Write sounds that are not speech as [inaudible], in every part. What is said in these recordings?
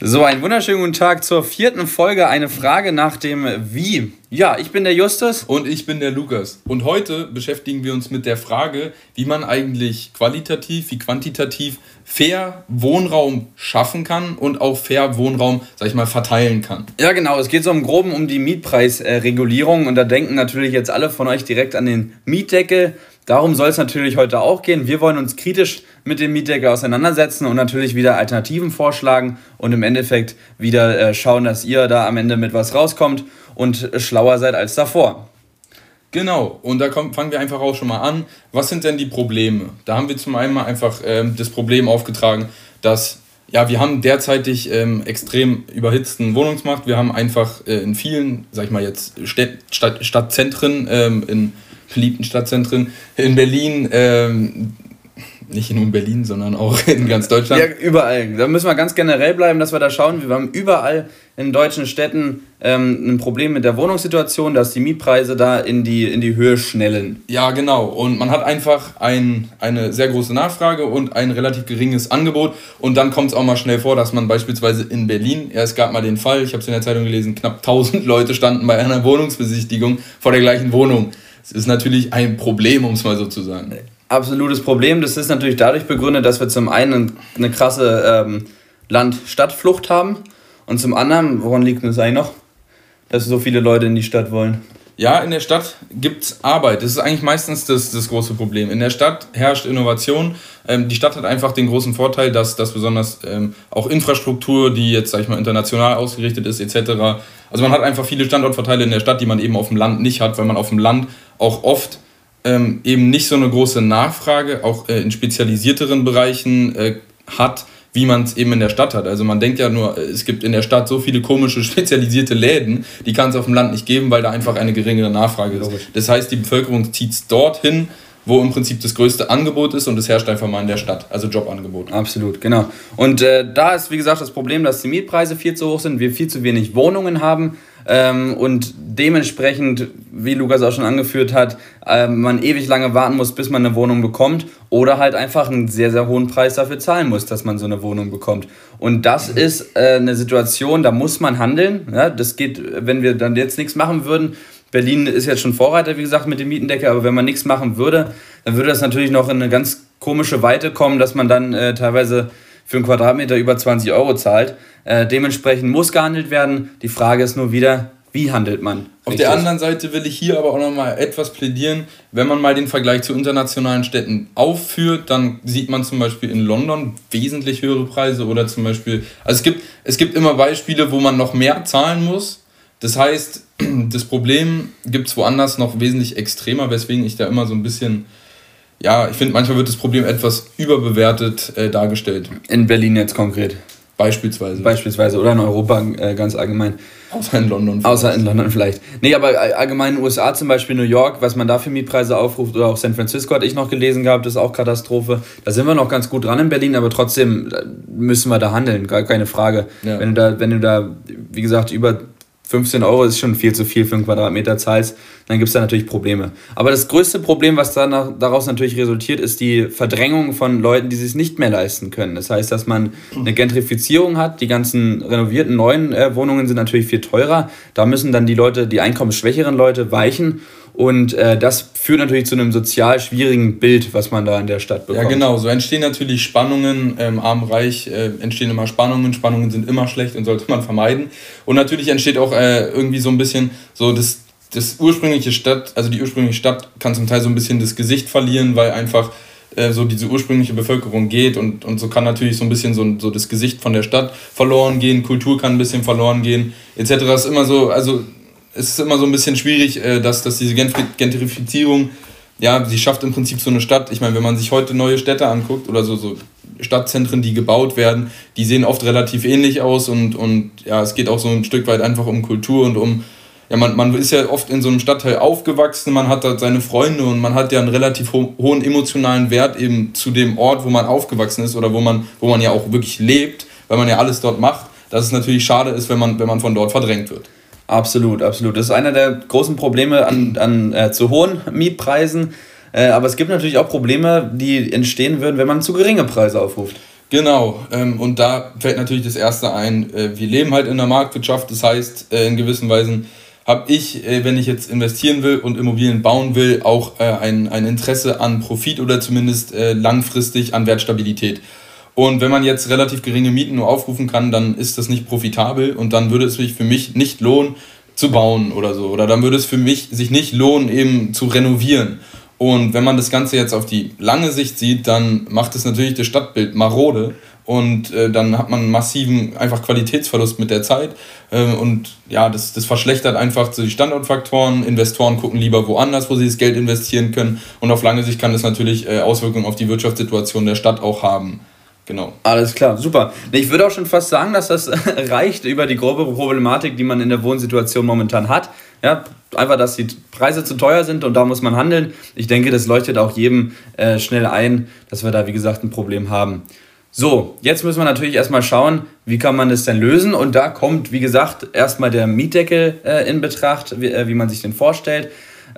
So, einen wunderschönen guten Tag zur vierten Folge. Eine Frage nach dem Wie. Ja, ich bin der Justus. Und ich bin der Lukas. Und heute beschäftigen wir uns mit der Frage, wie man eigentlich qualitativ wie quantitativ fair Wohnraum schaffen kann und auch fair Wohnraum, sag ich mal, verteilen kann. Ja, genau. Es geht so im Groben um die Mietpreisregulierung. Und da denken natürlich jetzt alle von euch direkt an den Mietdeckel. Darum soll es natürlich heute auch gehen. Wir wollen uns kritisch mit dem Mietdeckel auseinandersetzen und natürlich wieder Alternativen vorschlagen und im Endeffekt wieder äh, schauen, dass ihr da am Ende mit was rauskommt und schlauer seid als davor. Genau, und da kommt, fangen wir einfach auch schon mal an. Was sind denn die Probleme? Da haben wir zum einen mal einfach ähm, das Problem aufgetragen, dass ja, wir haben derzeitig ähm, extrem überhitzten Wohnungsmarkt. Wir haben einfach äh, in vielen, sag ich mal jetzt, Städt, Stadt, Stadtzentren ähm, in beliebten Stadtzentren in Berlin, ähm, nicht nur in Berlin, sondern auch [laughs] in ganz Deutschland. Ja, überall. Da müssen wir ganz generell bleiben, dass wir da schauen. Wir haben überall in deutschen Städten ähm, ein Problem mit der Wohnungssituation, dass die Mietpreise da in die, in die Höhe schnellen. Ja, genau. Und man hat einfach ein, eine sehr große Nachfrage und ein relativ geringes Angebot. Und dann kommt es auch mal schnell vor, dass man beispielsweise in Berlin, ja, es gab mal den Fall, ich habe es in der Zeitung gelesen, knapp 1000 Leute standen bei einer Wohnungsbesichtigung vor der gleichen Wohnung. Es ist natürlich ein Problem, um es mal so zu sagen. Absolutes Problem. Das ist natürlich dadurch begründet, dass wir zum einen eine krasse ähm, Land-Stadt-Flucht haben und zum anderen, woran liegt das eigentlich noch, dass so viele Leute in die Stadt wollen? Ja, in der Stadt gibt es Arbeit. Das ist eigentlich meistens das, das große Problem. In der Stadt herrscht Innovation. Ähm, die Stadt hat einfach den großen Vorteil, dass, dass besonders ähm, auch Infrastruktur, die jetzt, sag ich mal, international ausgerichtet ist, etc. Also man hat einfach viele Standortvorteile in der Stadt, die man eben auf dem Land nicht hat, weil man auf dem Land auch oft ähm, eben nicht so eine große Nachfrage, auch äh, in spezialisierteren Bereichen äh, hat wie man es eben in der Stadt hat. Also man denkt ja nur, es gibt in der Stadt so viele komische [laughs] spezialisierte Läden, die kann es auf dem Land nicht geben, weil da einfach eine geringere Nachfrage ist. Das heißt, die Bevölkerung zieht es dorthin, wo im Prinzip das größte Angebot ist und es herrscht einfach mal in der Stadt, also Jobangebot. Absolut, genau. Und äh, da ist, wie gesagt, das Problem, dass die Mietpreise viel zu hoch sind, wir viel zu wenig Wohnungen haben ähm, und dementsprechend, wie Lukas auch schon angeführt hat, äh, man ewig lange warten muss, bis man eine Wohnung bekommt oder halt einfach einen sehr, sehr hohen Preis dafür zahlen muss, dass man so eine Wohnung bekommt. Und das mhm. ist äh, eine Situation, da muss man handeln. Ja? Das geht, wenn wir dann jetzt nichts machen würden, Berlin ist jetzt schon Vorreiter, wie gesagt, mit dem Mietendeckel, aber wenn man nichts machen würde, dann würde das natürlich noch in eine ganz komische Weite kommen, dass man dann äh, teilweise für einen Quadratmeter über 20 Euro zahlt. Äh, dementsprechend muss gehandelt werden. Die Frage ist nur wieder, wie handelt man? Auf der anderen Seite will ich hier aber auch nochmal etwas plädieren. Wenn man mal den Vergleich zu internationalen Städten aufführt, dann sieht man zum Beispiel in London wesentlich höhere Preise oder zum Beispiel, also es gibt, es gibt immer Beispiele, wo man noch mehr zahlen muss. Das heißt, [clears throat] das Problem gibt es woanders noch wesentlich extremer, weswegen ich da immer so ein bisschen ja, ich finde, manchmal wird das Problem etwas überbewertet äh, dargestellt. In Berlin jetzt konkret. Beispielsweise. Beispielsweise oder in Europa äh, ganz allgemein. Außer in London. Vielleicht. Außer in London vielleicht. Nee, aber allgemein in den USA zum Beispiel New York, was man da für Mietpreise aufruft oder auch San Francisco hatte ich noch gelesen gehabt, das ist auch Katastrophe. Da sind wir noch ganz gut dran in Berlin, aber trotzdem äh, müssen wir da handeln, gar keine Frage. Ja. Wenn du da, wenn du da, wie gesagt, über 15 Euro ist schon viel zu viel für einen Quadratmeter zahlst, dann gibt es da natürlich Probleme. Aber das größte Problem, was danach, daraus natürlich resultiert, ist die Verdrängung von Leuten, die sich nicht mehr leisten können. Das heißt, dass man eine Gentrifizierung hat. Die ganzen renovierten neuen äh, Wohnungen sind natürlich viel teurer. Da müssen dann die Leute, die einkommensschwächeren Leute weichen. Und äh, das führt natürlich zu einem sozial schwierigen Bild, was man da in der Stadt bekommt. Ja, genau. So entstehen natürlich Spannungen. Ähm, Arm-Reich äh, entstehen immer Spannungen. Spannungen sind immer schlecht und sollte man vermeiden. Und natürlich entsteht auch äh, irgendwie so ein bisschen so das, das ursprüngliche Stadt, also die ursprüngliche Stadt kann zum Teil so ein bisschen das Gesicht verlieren, weil einfach äh, so diese ursprüngliche Bevölkerung geht und, und so kann natürlich so ein bisschen so, so das Gesicht von der Stadt verloren gehen, Kultur kann ein bisschen verloren gehen, etc. Das ist immer so, also es ist immer so ein bisschen schwierig, äh, dass, dass diese Gentrifizierung, ja, sie schafft im Prinzip so eine Stadt. Ich meine, wenn man sich heute neue Städte anguckt oder so, so Stadtzentren, die gebaut werden, die sehen oft relativ ähnlich aus und, und ja, es geht auch so ein Stück weit einfach um Kultur und um, ja, man, man ist ja oft in so einem Stadtteil aufgewachsen, man hat da seine Freunde und man hat ja einen relativ ho hohen emotionalen Wert eben zu dem Ort, wo man aufgewachsen ist oder wo man, wo man ja auch wirklich lebt, weil man ja alles dort macht, dass es natürlich schade ist, wenn man, wenn man von dort verdrängt wird. Absolut, absolut. Das ist einer der großen Probleme an, an äh, zu hohen Mietpreisen. Äh, aber es gibt natürlich auch Probleme, die entstehen würden, wenn man zu geringe Preise aufruft. Genau, ähm, und da fällt natürlich das Erste ein, äh, wir leben halt in der Marktwirtschaft, das heißt, äh, in gewissen Weisen habe ich, äh, wenn ich jetzt investieren will und Immobilien bauen will, auch äh, ein, ein Interesse an Profit oder zumindest langfristig an Wertstabilität. Und wenn man jetzt relativ geringe Mieten nur aufrufen kann, dann ist das nicht profitabel und dann würde es sich für mich nicht lohnen, zu bauen oder so. Oder dann würde es für mich sich nicht lohnen, eben zu renovieren. Und wenn man das Ganze jetzt auf die lange Sicht sieht, dann macht es natürlich das Stadtbild marode und äh, dann hat man einen massiven einfach Qualitätsverlust mit der Zeit äh, und ja, das, das verschlechtert einfach so die Standortfaktoren. Investoren gucken lieber woanders, wo sie das Geld investieren können und auf lange Sicht kann das natürlich äh, Auswirkungen auf die Wirtschaftssituation der Stadt auch haben. Genau. Alles klar, super. Ich würde auch schon fast sagen, dass das [laughs] reicht über die grobe Problematik, die man in der Wohnsituation momentan hat. Ja, einfach, dass die Preise zu teuer sind und da muss man handeln. Ich denke, das leuchtet auch jedem äh, schnell ein, dass wir da, wie gesagt, ein Problem haben. So, jetzt müssen wir natürlich erstmal schauen, wie kann man das denn lösen. Und da kommt, wie gesagt, erstmal der Mietdeckel äh, in Betracht, wie, äh, wie man sich den vorstellt.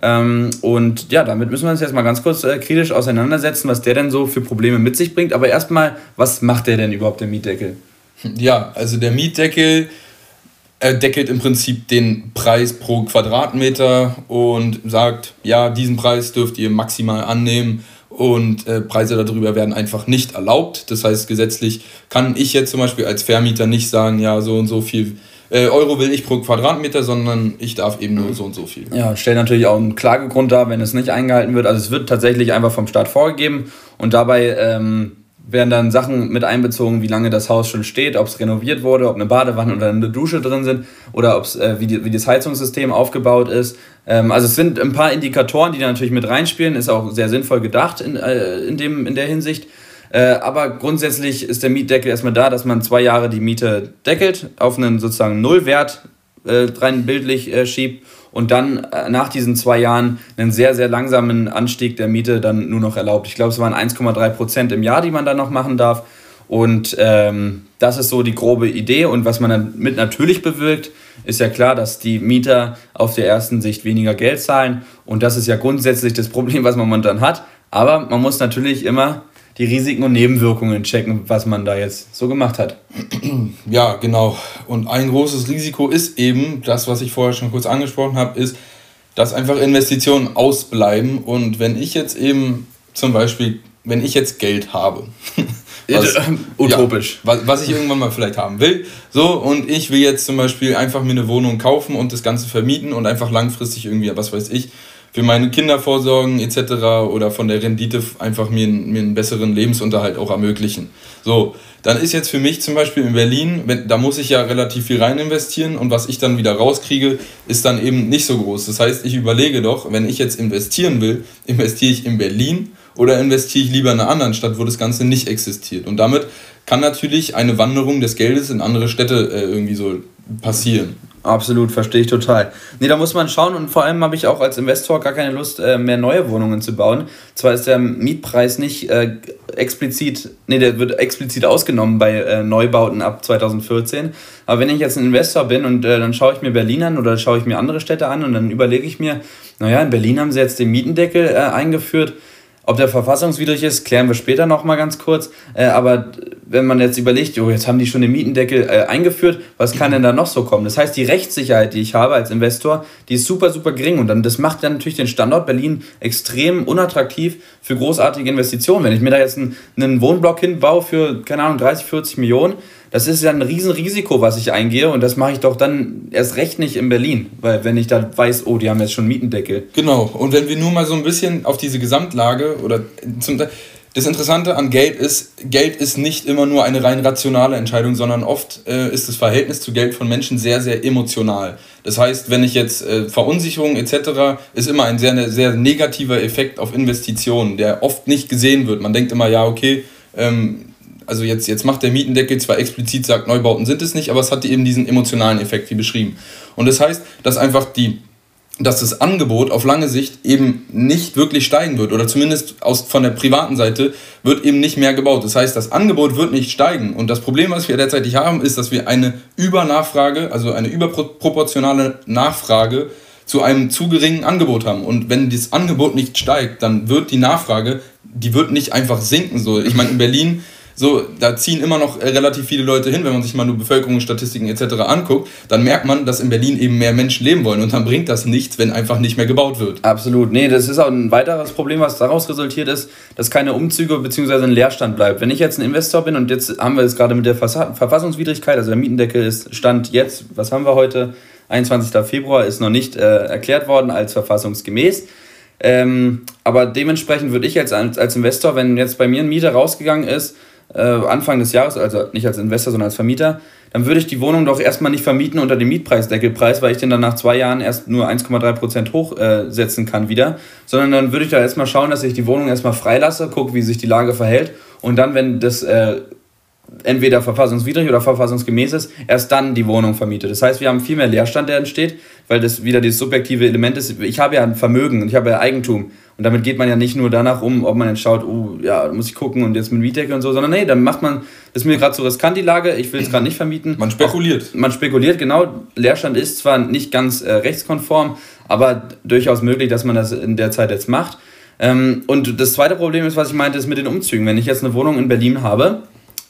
Ähm, und ja, damit müssen wir uns jetzt mal ganz kurz äh, kritisch auseinandersetzen, was der denn so für Probleme mit sich bringt. Aber erstmal, was macht der denn überhaupt, der Mietdeckel? Ja, also der Mietdeckel er deckelt im Prinzip den Preis pro Quadratmeter und sagt, ja, diesen Preis dürft ihr maximal annehmen und äh, Preise darüber werden einfach nicht erlaubt. Das heißt, gesetzlich kann ich jetzt zum Beispiel als Vermieter nicht sagen, ja, so und so viel äh, Euro will ich pro Quadratmeter, sondern ich darf eben nur so und so viel. Ja, stellt natürlich auch einen Klagegrund dar, wenn es nicht eingehalten wird. Also es wird tatsächlich einfach vom Staat vorgegeben und dabei ähm, werden dann Sachen mit einbezogen, wie lange das Haus schon steht, ob es renoviert wurde, ob eine Badewanne oder eine Dusche drin sind oder ob's, äh, wie, die, wie das Heizungssystem aufgebaut ist. Ähm, also es sind ein paar Indikatoren, die da natürlich mit reinspielen, ist auch sehr sinnvoll gedacht in, äh, in, dem, in der Hinsicht. Äh, aber grundsätzlich ist der Mietdeckel erstmal da, dass man zwei Jahre die Miete deckelt, auf einen sozusagen Nullwert äh, rein bildlich äh, schiebt und dann äh, nach diesen zwei Jahren einen sehr, sehr langsamen Anstieg der Miete dann nur noch erlaubt. Ich glaube, es waren 1,3 Prozent im Jahr, die man dann noch machen darf. Und ähm, das ist so die grobe Idee. Und was man damit natürlich bewirkt, ist ja klar, dass die Mieter auf der ersten Sicht weniger Geld zahlen. Und das ist ja grundsätzlich das Problem, was man momentan hat. Aber man muss natürlich immer die Risiken und Nebenwirkungen checken, was man da jetzt so gemacht hat. [clears throat] Ja, genau. Und ein großes Risiko ist eben, das, was ich vorher schon kurz angesprochen habe, ist, dass einfach Investitionen ausbleiben. Und wenn ich jetzt eben zum Beispiel, wenn ich jetzt Geld habe, [laughs] was, utopisch. Ja, was, was ich irgendwann mal vielleicht haben will, so, und ich will jetzt zum Beispiel einfach mir eine Wohnung kaufen und das Ganze vermieten und einfach langfristig irgendwie, was weiß ich, für meine Kinder vorsorgen etc. oder von der Rendite einfach mir, mir einen besseren Lebensunterhalt auch ermöglichen. So, dann ist jetzt für mich zum Beispiel in Berlin, wenn, da muss ich ja relativ viel rein investieren und was ich dann wieder rauskriege, ist dann eben nicht so groß. Das heißt, ich überlege doch, wenn ich jetzt investieren will, investiere ich in Berlin oder investiere ich lieber in einer anderen Stadt, wo das Ganze nicht existiert. Und damit kann natürlich eine Wanderung des Geldes in andere Städte äh, irgendwie so passieren. Absolut, verstehe ich total. Nee, da muss man schauen und vor allem habe ich auch als Investor gar keine Lust, äh, mehr neue Wohnungen zu bauen. Zwar ist der Mietpreis nicht äh, explizit, nee, der wird explizit ausgenommen bei äh, Neubauten ab 2014. Aber wenn ich jetzt ein Investor bin und äh, dann schaue ich mir Berlin an oder schaue ich mir andere Städte an und dann überlege ich mir, naja, in Berlin haben sie jetzt den Mietendeckel äh, eingeführt ob der verfassungswidrig ist, klären wir später nochmal ganz kurz. Äh, aber wenn man jetzt überlegt, oh, jetzt haben die schon den Mietendeckel äh, eingeführt, was kann denn da noch so kommen? Das heißt, die Rechtssicherheit, die ich habe als Investor, die ist super, super gering. Und dann, das macht dann natürlich den Standort Berlin extrem unattraktiv für großartige Investitionen. Wenn ich mir da jetzt einen, einen Wohnblock hinbaue für, keine Ahnung, 30, 40 Millionen, das ist ja ein Riesenrisiko, was ich eingehe und das mache ich doch dann erst recht nicht in Berlin, weil wenn ich da weiß, oh, die haben jetzt schon Mietendeckel. Genau, und wenn wir nur mal so ein bisschen auf diese Gesamtlage oder zum das Interessante an Geld ist, Geld ist nicht immer nur eine rein rationale Entscheidung, sondern oft äh, ist das Verhältnis zu Geld von Menschen sehr, sehr emotional. Das heißt, wenn ich jetzt äh, Verunsicherung etc., ist immer ein sehr, sehr negativer Effekt auf Investitionen, der oft nicht gesehen wird. Man denkt immer, ja, okay, ähm, also jetzt, jetzt macht der Mietendeckel zwar explizit sagt, Neubauten sind es nicht, aber es hat eben diesen emotionalen Effekt, wie beschrieben. Und das heißt, dass einfach die, dass das Angebot auf lange Sicht eben nicht wirklich steigen wird oder zumindest aus, von der privaten Seite wird eben nicht mehr gebaut. Das heißt, das Angebot wird nicht steigen und das Problem, was wir derzeitig haben, ist, dass wir eine Übernachfrage, also eine überproportionale Nachfrage zu einem zu geringen Angebot haben. Und wenn das Angebot nicht steigt, dann wird die Nachfrage, die wird nicht einfach sinken. So, ich meine, in Berlin so, da ziehen immer noch relativ viele Leute hin, wenn man sich mal nur Bevölkerungsstatistiken etc. anguckt, dann merkt man, dass in Berlin eben mehr Menschen leben wollen und dann bringt das nichts, wenn einfach nicht mehr gebaut wird. Absolut. Nee, das ist auch ein weiteres Problem, was daraus resultiert ist, dass keine Umzüge bzw. ein Leerstand bleibt. Wenn ich jetzt ein Investor bin und jetzt haben wir es gerade mit der Verfassungswidrigkeit, also der Mietendeckel ist Stand jetzt, was haben wir heute? 21. Februar ist noch nicht äh, erklärt worden als verfassungsgemäß. Ähm, aber dementsprechend würde ich jetzt als, als Investor, wenn jetzt bei mir ein Mieter rausgegangen ist, äh, Anfang des Jahres, also nicht als Investor, sondern als Vermieter, dann würde ich die Wohnung doch erstmal nicht vermieten unter dem Mietpreisdeckelpreis, weil ich den dann nach zwei Jahren erst nur 1,3% hochsetzen äh, kann wieder, sondern dann würde ich da erstmal schauen, dass ich die Wohnung erstmal freilasse, gucke, wie sich die Lage verhält. Und dann, wenn das äh, entweder verfassungswidrig oder verfassungsgemäß ist, erst dann die Wohnung vermietet. Das heißt, wir haben viel mehr Leerstand, der entsteht, weil das wieder dieses subjektive Element ist. Ich habe ja ein Vermögen und ich habe ja Eigentum. Und damit geht man ja nicht nur danach um, ob man jetzt schaut, oh, ja, muss ich gucken und jetzt mit Mietdecke und so, sondern nee, dann macht man, das ist mir gerade so riskant die Lage, ich will es gerade nicht vermieten. Man spekuliert. Auch, man spekuliert, genau. Leerstand ist zwar nicht ganz äh, rechtskonform, aber durchaus möglich, dass man das in der Zeit jetzt macht. Ähm, und das zweite Problem ist, was ich meinte, ist mit den Umzügen. Wenn ich jetzt eine Wohnung in Berlin habe,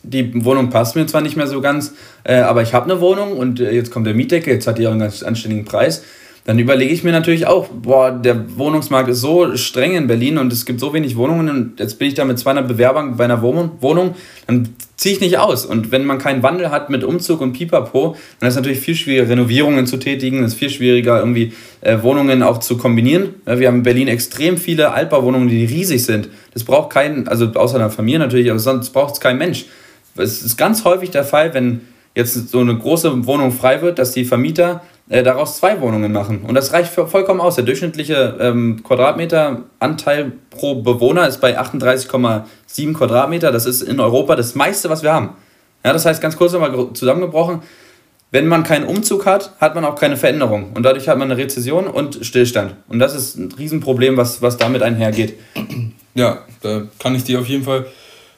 die Wohnung passt mir zwar nicht mehr so ganz, äh, aber ich habe eine Wohnung und äh, jetzt kommt der Mietdeckel, jetzt hat die auch einen ganz anständigen Preis. Dann überlege ich mir natürlich auch, boah, der Wohnungsmarkt ist so streng in Berlin und es gibt so wenig Wohnungen und jetzt bin ich da mit 200 Bewerbern bei einer Wohnung, dann ziehe ich nicht aus. Und wenn man keinen Wandel hat mit Umzug und Pipapo, dann ist es natürlich viel schwieriger, Renovierungen zu tätigen, es ist viel schwieriger, irgendwie äh, Wohnungen auch zu kombinieren. Wir haben in Berlin extrem viele Altbauwohnungen, die riesig sind. Das braucht keinen, also außer einer Familie natürlich, aber sonst braucht es kein Mensch. Es ist ganz häufig der Fall, wenn jetzt so eine große Wohnung frei wird, dass die Vermieter äh, daraus zwei Wohnungen machen. Und das reicht vollkommen aus. Der durchschnittliche ähm, Quadratmeteranteil pro Bewohner ist bei 38,7 Quadratmeter. Das ist in Europa das meiste, was wir haben. Ja, das heißt, ganz kurz nochmal zusammengebrochen, wenn man keinen Umzug hat, hat man auch keine Veränderung. Und dadurch hat man eine Rezession und Stillstand. Und das ist ein Riesenproblem, was, was damit einhergeht. Ja, da kann ich dir auf jeden Fall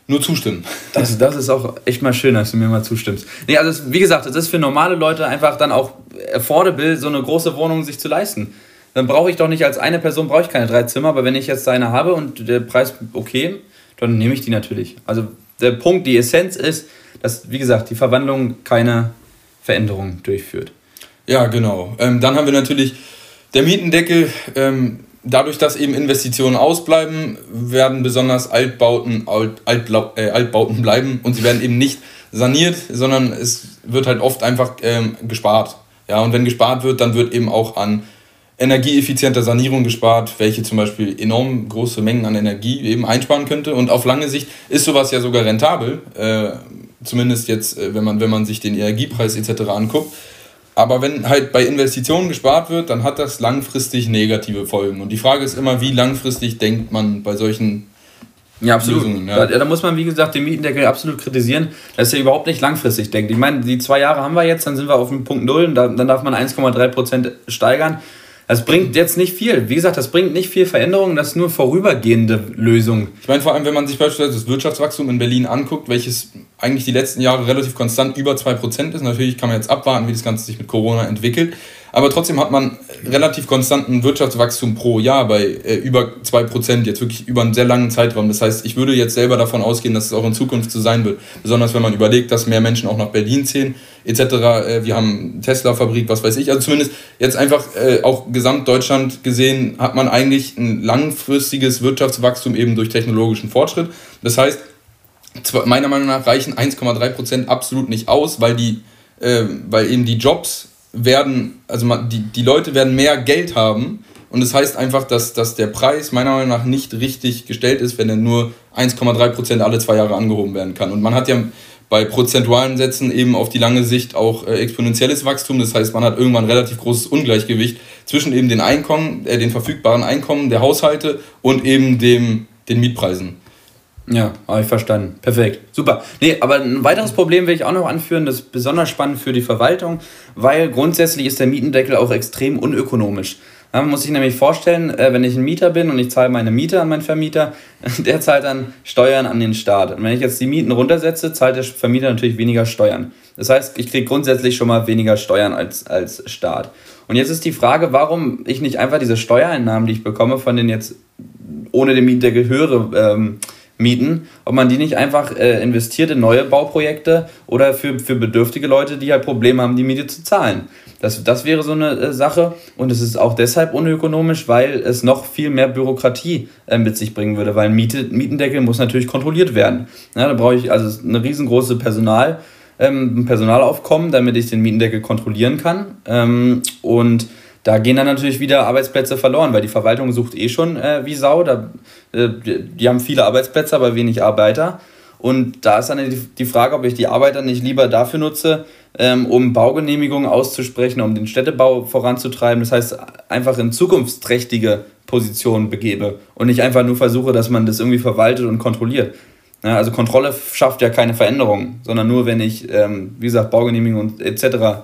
nur zustimmen. Das, das ist auch echt mal schön, dass du mir mal zustimmst. Nee, also wie gesagt, es ist für normale Leute einfach dann auch affordable, so eine große Wohnung sich zu leisten. Dann brauche ich doch nicht als eine Person, brauche ich keine drei Zimmer, aber wenn ich jetzt eine habe und der Preis okay, dann nehme ich die natürlich. Also der Punkt, die Essenz ist, dass, wie gesagt, die Verwandlung keine Veränderung durchführt. Ja, genau. Ähm, dann haben wir natürlich der Mietendeckel. Ähm, dadurch, dass eben Investitionen ausbleiben, werden besonders Altbauten, Alt, Altblau, äh, Altbauten bleiben und sie werden eben nicht saniert, sondern es wird halt oft einfach ähm, gespart. Ja, und wenn gespart wird, dann wird eben auch an energieeffizienter Sanierung gespart, welche zum Beispiel enorm große Mengen an Energie eben einsparen könnte. Und auf lange Sicht ist sowas ja sogar rentabel, äh, zumindest jetzt, äh, wenn, man, wenn man sich den Energiepreis etc. anguckt. Aber wenn halt bei Investitionen gespart wird, dann hat das langfristig negative Folgen. Und die Frage ist immer, wie langfristig denkt man bei solchen ja, absolut. Lösungen? Ja. Da, da, muss man, wie gesagt, den Mietendeckel absolut kritisieren, dass er überhaupt nicht langfristig denkt. Ich meine, die zwei Jahre haben wir jetzt, dann sind wir auf dem Punkt Null und dann darf man 1,3% steigern. Das bringt jetzt nicht viel. Wie gesagt, das bringt nicht viel Veränderung, das ist nur vorübergehende Lösung. Ich meine, vor allem, wenn man sich beispielsweise das Wirtschaftswachstum in Berlin anguckt, welches eigentlich die letzten Jahre relativ konstant über 2% ist. Natürlich kann man jetzt abwarten, wie das Ganze sich mit Corona entwickelt. Aber trotzdem hat man relativ konstanten Wirtschaftswachstum pro Jahr bei äh, über 2%, jetzt wirklich über einen sehr langen Zeitraum. Das heißt, ich würde jetzt selber davon ausgehen, dass es auch in Zukunft so sein wird. Besonders wenn man überlegt, dass mehr Menschen auch nach Berlin ziehen, etc. Äh, wir haben Tesla-Fabrik, was weiß ich. Also zumindest jetzt einfach äh, auch Gesamtdeutschland gesehen, hat man eigentlich ein langfristiges Wirtschaftswachstum eben durch technologischen Fortschritt. Das heißt, meiner Meinung nach reichen 1,3% absolut nicht aus, weil die, äh, weil eben die Jobs werden, also die, die Leute werden mehr Geld haben und das heißt einfach, dass, dass der Preis meiner Meinung nach nicht richtig gestellt ist, wenn er nur 1,3% alle zwei Jahre angehoben werden kann. Und man hat ja bei prozentualen Sätzen eben auf die lange Sicht auch äh, exponentielles Wachstum. Das heißt, man hat irgendwann relativ großes Ungleichgewicht zwischen eben den Einkommen, äh, den verfügbaren Einkommen der Haushalte und eben dem, den Mietpreisen. Ja, habe ich verstanden. Perfekt. Super. Nee, aber ein weiteres Problem will ich auch noch anführen, das ist besonders spannend für die Verwaltung, weil grundsätzlich ist der Mietendeckel auch extrem unökonomisch. Ja, man muss sich nämlich vorstellen, äh, wenn ich ein Mieter bin und ich zahle meine Miete an meinen Vermieter, [laughs] der zahlt dann Steuern an den Staat. Und wenn ich jetzt die Mieten runtersetze, zahlt der Vermieter natürlich weniger Steuern. Das heißt, ich kriege grundsätzlich schon mal weniger Steuern als, als Staat. Und jetzt ist die Frage, warum ich nicht einfach diese Steuereinnahmen, die ich bekomme, von den jetzt ohne den Mietendeckel höhere ähm, Mieten, ob man die nicht einfach äh, investiert in neue Bauprojekte oder für, für bedürftige Leute, die halt Probleme haben, die Miete zu zahlen. Das, das wäre so eine äh, Sache und es ist auch deshalb unökonomisch, weil es noch viel mehr Bürokratie äh, mit sich bringen würde, weil Miete, Mietendeckel muss natürlich kontrolliert werden. Ja, da brauche ich also eine riesengroße Personal, ähm, Personalaufkommen, damit ich den Mietendeckel kontrollieren kann ähm, und da gehen dann natürlich wieder Arbeitsplätze verloren, weil die Verwaltung sucht eh schon äh, wie Sau. Da, äh, die haben viele Arbeitsplätze, aber wenig Arbeiter. Und da ist dann die Frage, ob ich die Arbeiter nicht lieber dafür nutze, ähm, um Baugenehmigungen auszusprechen, um den Städtebau voranzutreiben. Das heißt, einfach in zukunftsträchtige Positionen begebe und nicht einfach nur versuche, dass man das irgendwie verwaltet und kontrolliert. Also Kontrolle schafft ja keine Veränderung, sondern nur, wenn ich, ähm, wie gesagt, Baugenehmigungen etc.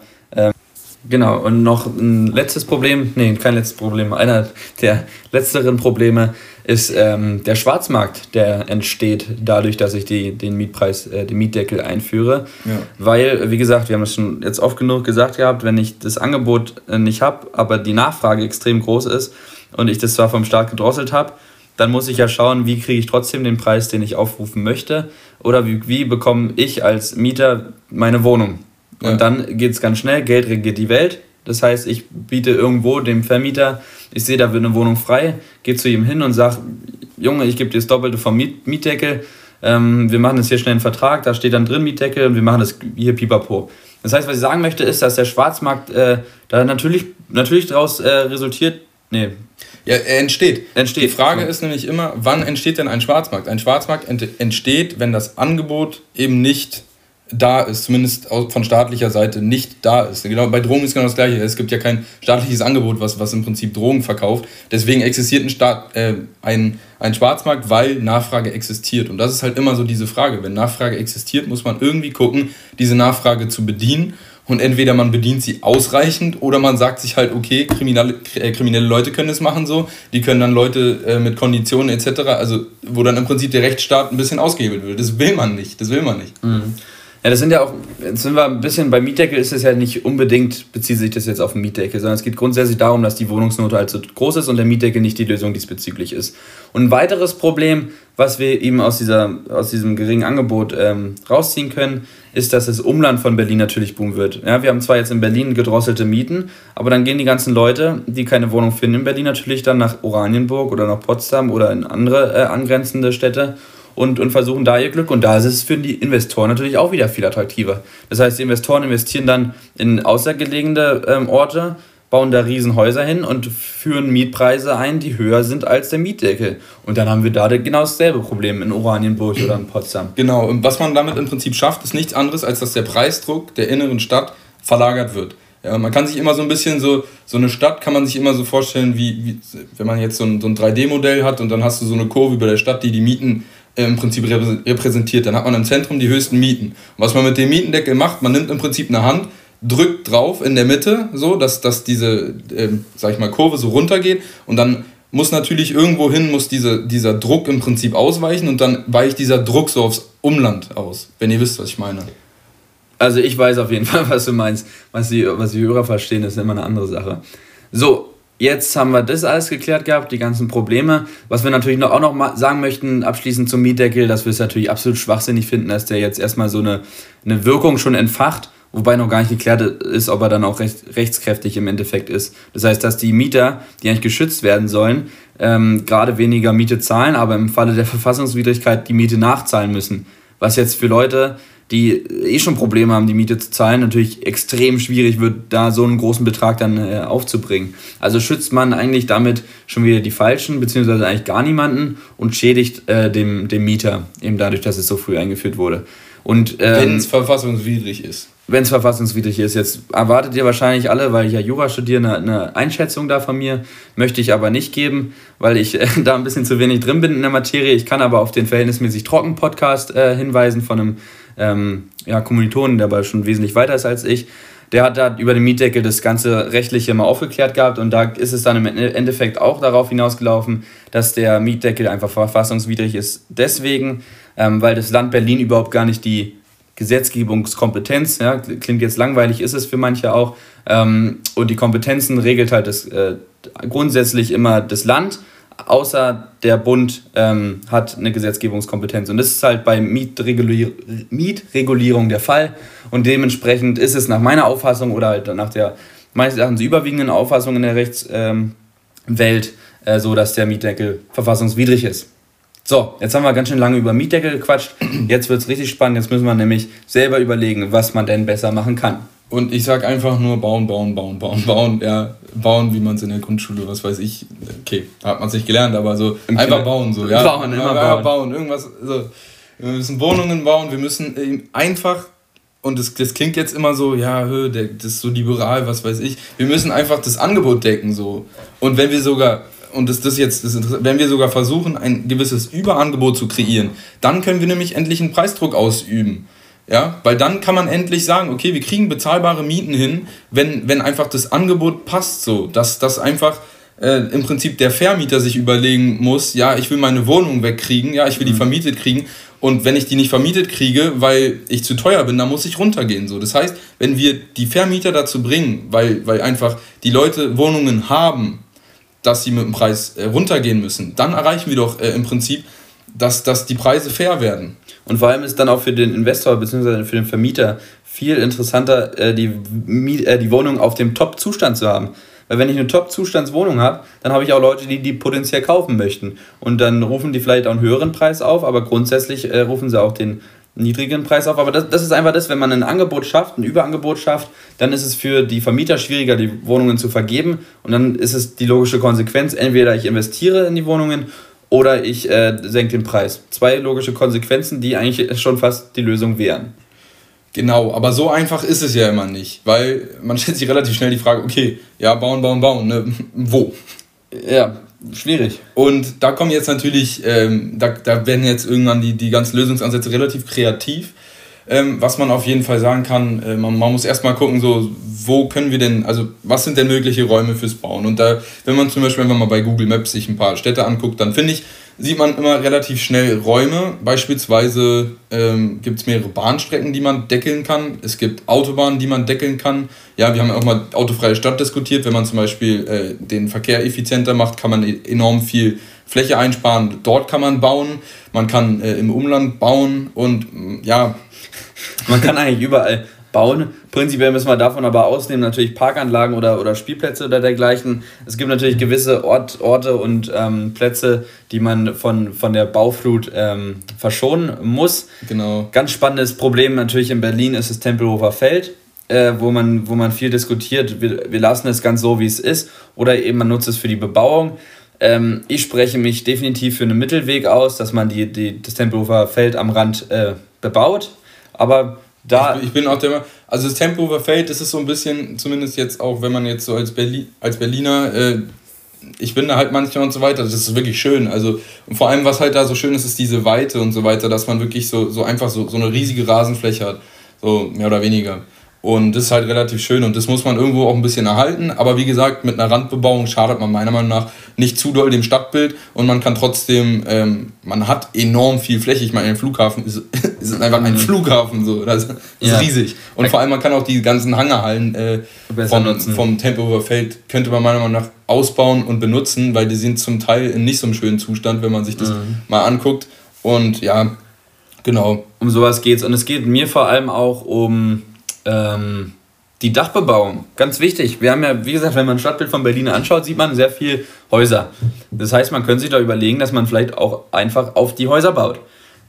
Genau, und noch ein letztes Problem, nee, kein letztes Problem, einer der letzteren Probleme ist ähm, der Schwarzmarkt, der entsteht dadurch, dass ich die, den Mietpreis, äh, den Mietdeckel einführe. Ja. Weil, wie gesagt, wir haben es schon jetzt oft genug gesagt gehabt, wenn ich das Angebot äh, nicht habe, aber die Nachfrage extrem groß ist und ich das zwar vom Staat gedrosselt habe, dann muss ich ja schauen, wie kriege ich trotzdem den Preis, den ich aufrufen möchte oder wie, wie bekomme ich als Mieter meine Wohnung. Und ja. dann geht es ganz schnell, Geld regiert die Welt. Das heißt, ich biete irgendwo dem Vermieter ich sehe, da wird eine Wohnung frei, gehe zu ihm hin und sage, Junge, ich gebe dir das Doppelte vom Miet Mietdeckel, ähm, wir machen jetzt hier schnell einen Vertrag, da steht dann drin Mietdeckel und wir machen das hier pipapo. Das heißt, was ich sagen möchte, ist, dass der Schwarzmarkt äh, da natürlich, natürlich daraus äh, resultiert, nee. Ja, er entsteht. entsteht. Die Frage ist nämlich immer, wann entsteht denn ein Schwarzmarkt? Ein Schwarzmarkt entsteht, wenn das Angebot eben nicht da ist, zumindest von staatlicher Seite nicht da ist. Genau, bei Drogen ist genau das Gleiche. Es gibt ja kein staatliches Angebot, was, was im Prinzip Drogen verkauft. Deswegen existiert ein, Staat, äh, ein, ein Schwarzmarkt, weil Nachfrage existiert. Und das ist halt immer so diese Frage. Wenn Nachfrage existiert, muss man irgendwie gucken, diese Nachfrage zu bedienen. Und entweder man bedient sie ausreichend oder man sagt sich halt, okay, kriminelle, äh, kriminelle Leute können es machen so, die können dann Leute äh, mit Konditionen etc., also wo dann im Prinzip der Rechtsstaat ein bisschen ausgehebelt wird. Das will man nicht, das will man nicht. Mhm. Ja, das sind ja auch, jetzt sind wir ein bisschen, beim Mietdeckel ist es ja nicht unbedingt, bezieht sich das jetzt auf den Mietdeckel, sondern es geht grundsätzlich darum, dass die Wohnungsnote halt so groß ist und der Mietdeckel nicht die Lösung diesbezüglich ist. Und ein weiteres Problem, was wir eben aus, dieser, aus diesem geringen Angebot ähm, rausziehen können, ist, dass das Umland von Berlin natürlich boomen wird. Ja, wir haben zwar jetzt in Berlin gedrosselte Mieten, aber dann gehen die ganzen Leute, die keine Wohnung finden in Berlin, natürlich dann nach Oranienburg oder nach Potsdam oder in andere äh, angrenzende Städte und, und versuchen da ihr Glück. Und da ist es für die Investoren natürlich auch wieder viel attraktiver. Das heißt, die Investoren investieren dann in außergelegene ähm, Orte, bauen da Riesenhäuser hin und führen Mietpreise ein, die höher sind als der Mietdeckel. Und dann haben wir da genau dasselbe Problem in Oranienburg oder in Potsdam. Genau, und was man damit im Prinzip schafft, ist nichts anderes, als dass der Preisdruck der inneren Stadt verlagert wird. Ja, man kann sich immer so ein bisschen so, so eine Stadt kann man sich immer so vorstellen, wie, wie wenn man jetzt so ein, so ein 3D-Modell hat und dann hast du so eine Kurve über der Stadt, die die Mieten im Prinzip repräsentiert. Dann hat man im Zentrum die höchsten Mieten. Und was man mit dem Mietendeckel macht, man nimmt im Prinzip eine Hand, drückt drauf in der Mitte, so dass, dass diese, äh, sag ich mal, Kurve so runtergeht und dann muss natürlich irgendwo hin, muss diese, dieser Druck im Prinzip ausweichen und dann weicht dieser Druck so aufs Umland aus, wenn ihr wisst, was ich meine. Also ich weiß auf jeden [laughs] Fall, was du meinst. Was die, was die Hörer verstehen, ist immer eine andere Sache. So, Jetzt haben wir das alles geklärt gehabt, die ganzen Probleme. Was wir natürlich noch, auch noch mal sagen möchten, abschließend zum Mietdeckel, dass wir es natürlich absolut schwachsinnig finden, dass der jetzt erstmal so eine, eine Wirkung schon entfacht, wobei noch gar nicht geklärt ist, ob er dann auch recht, rechtskräftig im Endeffekt ist. Das heißt, dass die Mieter, die eigentlich geschützt werden sollen, ähm, gerade weniger Miete zahlen, aber im Falle der Verfassungswidrigkeit die Miete nachzahlen müssen. Was jetzt für Leute, die eh schon Probleme haben, die Miete zu zahlen, natürlich extrem schwierig wird, da so einen großen Betrag dann äh, aufzubringen. Also schützt man eigentlich damit schon wieder die Falschen, beziehungsweise eigentlich gar niemanden und schädigt äh, dem, dem Mieter, eben dadurch, dass es so früh eingeführt wurde. Und, ähm, wenn es verfassungswidrig ist. Wenn es verfassungswidrig ist. Jetzt erwartet ihr wahrscheinlich alle, weil ich ja Jura studiere, eine, eine Einschätzung da von mir. Möchte ich aber nicht geben, weil ich äh, [laughs] da ein bisschen zu wenig drin bin in der Materie. Ich kann aber auf den verhältnismäßig trocken Podcast äh, hinweisen von einem ähm, ja, Kommilitonen, der aber schon wesentlich weiter ist als ich, der hat da über den Mietdeckel das ganze Rechtliche mal aufgeklärt gehabt und da ist es dann im Endeffekt auch darauf hinausgelaufen, dass der Mietdeckel einfach verfassungswidrig ist. Deswegen, ähm, weil das Land Berlin überhaupt gar nicht die Gesetzgebungskompetenz, ja, klingt jetzt langweilig, ist es für manche auch, ähm, und die Kompetenzen regelt halt das, äh, grundsätzlich immer das Land, außer der Bund ähm, hat eine Gesetzgebungskompetenz. Und das ist halt bei Mietregulier Mietregulierung der Fall. Und dementsprechend ist es nach meiner Auffassung oder halt nach der meines Erachtens überwiegenden Auffassung in der Rechtswelt ähm, äh, so, dass der Mietdeckel verfassungswidrig ist. So, jetzt haben wir ganz schön lange über Mietdeckel gequatscht. Jetzt wird es richtig spannend. Jetzt müssen wir nämlich selber überlegen, was man denn besser machen kann. Und ich sag einfach nur bauen, bauen, bauen, bauen, bauen. Ja, bauen, wie man es in der Grundschule, was weiß ich. Okay, hat man es nicht gelernt, aber so Im einfach bauen so. Ja, bauen, immer ja, bauen. bauen. Irgendwas. So. Wir müssen Wohnungen bauen. Wir müssen einfach und das, das klingt jetzt immer so, ja, das ist so liberal, was weiß ich. Wir müssen einfach das Angebot decken so. Und wenn wir sogar und das, das jetzt, das wenn wir sogar versuchen, ein gewisses Überangebot zu kreieren, dann können wir nämlich endlich einen Preisdruck ausüben. Ja, weil dann kann man endlich sagen, okay, wir kriegen bezahlbare Mieten hin, wenn, wenn einfach das Angebot passt so, dass das einfach äh, im Prinzip der Vermieter sich überlegen muss, ja, ich will meine Wohnung wegkriegen, ja, ich will die mhm. vermietet kriegen und wenn ich die nicht vermietet kriege, weil ich zu teuer bin, dann muss ich runtergehen. So. Das heißt, wenn wir die Vermieter dazu bringen, weil, weil einfach die Leute Wohnungen haben, dass sie mit dem Preis äh, runtergehen müssen, dann erreichen wir doch äh, im Prinzip, dass, dass die Preise fair werden. Und vor allem ist dann auch für den Investor bzw. für den Vermieter viel interessanter, äh, die, äh, die Wohnung auf dem Top-Zustand zu haben. Weil wenn ich eine Top-Zustandswohnung habe, dann habe ich auch Leute, die die potenziell kaufen möchten. Und dann rufen die vielleicht auch einen höheren Preis auf, aber grundsätzlich äh, rufen sie auch den niedrigen Preis auf. Aber das, das ist einfach das, wenn man ein Angebot schafft, ein Überangebot schafft, dann ist es für die Vermieter schwieriger, die Wohnungen zu vergeben. Und dann ist es die logische Konsequenz, entweder ich investiere in die Wohnungen oder ich äh, senke den Preis. Zwei logische Konsequenzen, die eigentlich schon fast die Lösung wären. Genau, aber so einfach ist es ja immer nicht, weil man stellt sich relativ schnell die Frage, okay, ja, bauen, bauen, bauen, ne? [laughs] wo? Ja, schwierig. Und da kommen jetzt natürlich, ähm, da, da werden jetzt irgendwann die, die ganzen Lösungsansätze relativ kreativ. Ähm, was man auf jeden Fall sagen kann, äh, man, man muss erstmal gucken, so, wo können wir denn, also was sind denn mögliche Räume fürs Bauen? Und da, wenn man zum Beispiel, wenn man mal bei Google Maps sich ein paar Städte anguckt, dann finde ich, sieht man immer relativ schnell Räume. Beispielsweise ähm, gibt es mehrere Bahnstrecken, die man deckeln kann. Es gibt Autobahnen, die man deckeln kann. Ja, wir haben auch mal autofreie Stadt diskutiert. Wenn man zum Beispiel äh, den Verkehr effizienter macht, kann man e-, enorm viel Fläche einsparen. Dort kann man bauen. Man kann äh, im Umland bauen und ja. [laughs] Man kann eigentlich überall bauen. Prinzipiell müssen wir davon aber ausnehmen, natürlich Parkanlagen oder, oder Spielplätze oder dergleichen. Es gibt natürlich gewisse Ort, Orte und ähm, Plätze, die man von, von der Bauflut ähm, verschonen muss. Genau. Ganz spannendes Problem natürlich in Berlin ist das Tempelhofer Feld. Äh, wo, man, wo man viel diskutiert, wir, wir lassen es ganz so, wie es ist, oder eben man nutzt es für die Bebauung. Ähm, ich spreche mich definitiv für einen Mittelweg aus, dass man die, die, das Tempelhofer Feld am Rand äh, bebaut. Aber da ich, ich, bin auch der Meinung, also das Tempelhofer Feld, das ist so ein bisschen, zumindest jetzt auch, wenn man jetzt so als, Berli als Berliner, äh, ich bin da halt manchmal und so weiter, das ist wirklich schön. Also, und vor allem, was halt da so schön ist, ist diese Weite und so weiter, dass man wirklich so, so einfach so, so eine riesige Rasenfläche hat. So mehr oder weniger. Und das ist halt relativ schön und das muss man irgendwo auch ein bisschen erhalten. Aber wie gesagt, mit einer Randbebauung schadet man meiner Meinung nach nicht zu doll dem Stadtbild und man kann trotzdem, ähm, man hat enorm viel Fläche. Ich meine, ein Flughafen ist, [laughs] ist einfach ein mhm. Flughafen, so. Das ist ja. riesig. Und vor allem, man kann auch die ganzen Hangerhallen äh, vom, vom Tempelhofer Feld, könnte man meiner Meinung nach ausbauen und benutzen, weil die sind zum Teil in nicht so einem schönen Zustand, wenn man sich das mhm. mal anguckt. Und ja, genau. Um sowas geht's. Und es geht mir vor allem auch um ähm, die Dachbebauung, ganz wichtig. Wir haben ja, wie gesagt, wenn man ein Stadtbild von Berlin anschaut, sieht man sehr viel Häuser. Das heißt, man könnte sich da überlegen, dass man vielleicht auch einfach auf die Häuser baut.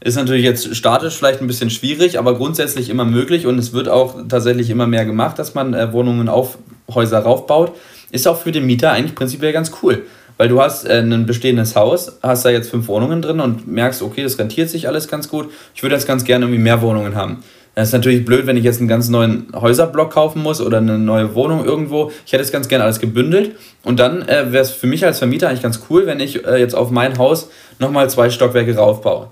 Ist natürlich jetzt statisch vielleicht ein bisschen schwierig, aber grundsätzlich immer möglich und es wird auch tatsächlich immer mehr gemacht, dass man äh, Wohnungen auf Häuser raufbaut. Ist auch für den Mieter eigentlich prinzipiell ganz cool, weil du hast äh, ein bestehendes Haus, hast da jetzt fünf Wohnungen drin und merkst, okay, das rentiert sich alles ganz gut. Ich würde jetzt ganz gerne irgendwie mehr Wohnungen haben. Das ist natürlich blöd, wenn ich jetzt einen ganz neuen Häuserblock kaufen muss oder eine neue Wohnung irgendwo. Ich hätte es ganz gerne alles gebündelt. Und dann äh, wäre es für mich als Vermieter eigentlich ganz cool, wenn ich äh, jetzt auf mein Haus nochmal zwei Stockwerke raufbaue.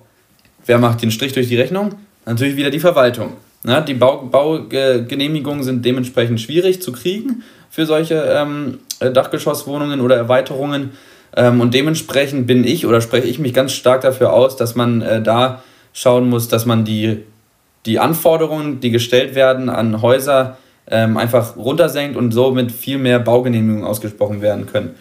Wer macht den Strich durch die Rechnung? Natürlich wieder die Verwaltung. Na, die Baugenehmigungen sind dementsprechend schwierig zu kriegen für solche ähm, äh, Dachgeschosswohnungen oder Erweiterungen. Ähm, und dementsprechend bin ich oder spreche ich mich ganz stark dafür aus, dass man äh, da schauen muss, dass man die die Anforderungen, die gestellt werden an Häuser, ähm, einfach runtersenkt und somit viel mehr Baugenehmigungen ausgesprochen werden können.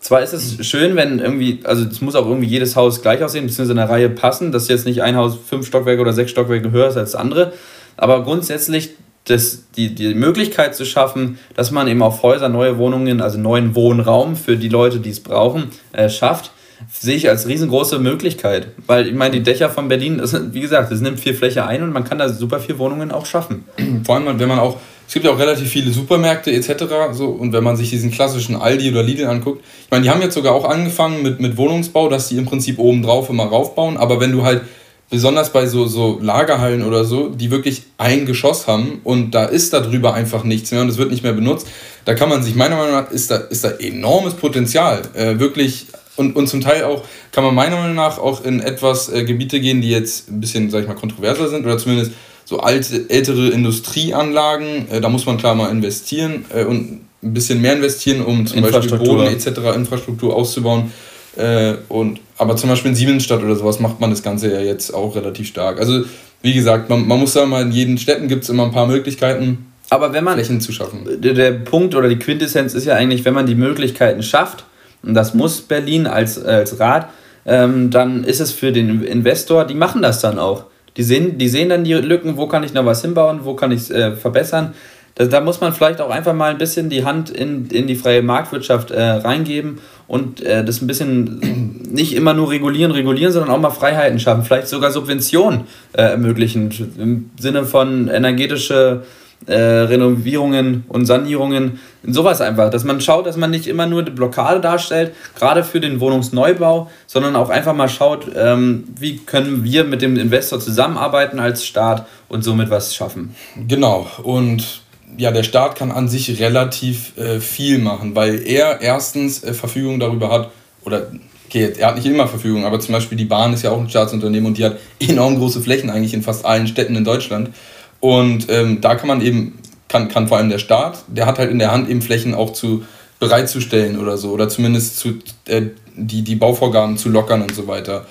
zwar ist es schön, wenn irgendwie, also es muss auch irgendwie jedes Haus gleich aussehen, beziehungsweise in der Reihe passen, dass jetzt nicht ein Haus fünf Stockwerke oder sechs Stockwerke höher ist als das andere. Aber grundsätzlich das, die, die Möglichkeit zu schaffen, dass man eben auf Häuser neue Wohnungen, also neuen Wohnraum für die Leute, die es brauchen, äh, schafft, sehe ich als riesengroße Möglichkeit. Weil ich meine, die Dächer von Berlin, das, wie gesagt, das nimmt viel Fläche ein und man kann da super viel Wohnungen auch schaffen. [clears throat] Vor allem, wenn man auch es gibt ja auch relativ viele Supermärkte etc. So, und wenn man sich diesen klassischen Aldi oder Lidl anguckt, ich meine, die haben jetzt sogar auch angefangen mit, mit Wohnungsbau, dass die im Prinzip oben drauf immer raufbauen. Aber wenn du halt besonders bei so, so Lagerhallen oder so, die wirklich ein Geschoss haben und da ist da drüber einfach nichts mehr und es wird nicht mehr benutzt, da kann man sich, meiner Meinung nach, ist da, ist da enormes Potenzial. Äh, wirklich und, und zum Teil auch, kann man meiner Meinung nach auch in etwas äh, Gebiete gehen, die jetzt ein bisschen, sag ich mal, kontroverser sind oder zumindest so alte, ältere Industrieanlagen, äh, da muss man klar mal investieren äh, und ein bisschen mehr investieren, um zum Beispiel Boden etc., Infrastruktur auszubauen. Äh, und, aber zum Beispiel in Siemensstadt oder sowas macht man das Ganze ja jetzt auch relativ stark. Also wie gesagt, man, man muss sagen, mal, in jeden Städten gibt es immer ein paar Möglichkeiten, aber wenn man Flächen zu schaffen. Der Punkt oder die Quintessenz ist ja eigentlich, wenn man die Möglichkeiten schafft, und das muss Berlin als, als Rat, ähm, dann ist es für den Investor, die machen das dann auch. Die sehen, die sehen dann die Lücken, wo kann ich noch was hinbauen, wo kann ich es äh, verbessern. Da, da, muss man vielleicht auch einfach mal ein bisschen die Hand in, in die freie Marktwirtschaft äh, reingeben und äh, das ein bisschen [clears throat] nicht immer nur regulieren, regulieren, sondern auch mal Freiheiten schaffen, vielleicht sogar Subventionen äh, ermöglichen im Sinne von energetische äh, Renovierungen und Sanierungen, sowas einfach, dass man schaut, dass man nicht immer nur die Blockade darstellt, gerade für den Wohnungsneubau, sondern auch einfach mal schaut, ähm, wie können wir mit dem Investor zusammenarbeiten als Staat und somit was schaffen. Genau, und ja, der Staat kann an sich relativ äh, viel machen, weil er erstens äh, Verfügung darüber hat, oder okay, er hat nicht immer Verfügung, aber zum Beispiel die Bahn ist ja auch ein Staatsunternehmen und die hat enorm große Flächen eigentlich in fast allen Städten in Deutschland. Und ähm, da kann man eben, kann, kann vor allem der Staat, der hat halt in der Hand eben Flächen auch zu bereitzustellen oder so, oder zumindest zu, äh, die, die Bauvorgaben zu lockern und so weiter.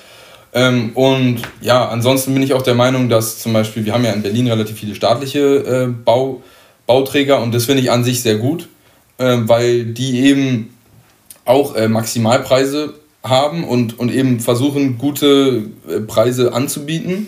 Ähm, und ja, ansonsten bin ich auch der Meinung, dass zum Beispiel, wir haben ja in Berlin relativ viele staatliche äh, Bau, Bauträger und das finde ich an sich sehr gut, äh, weil die eben auch äh, Maximalpreise haben und, und eben versuchen, gute äh, Preise anzubieten.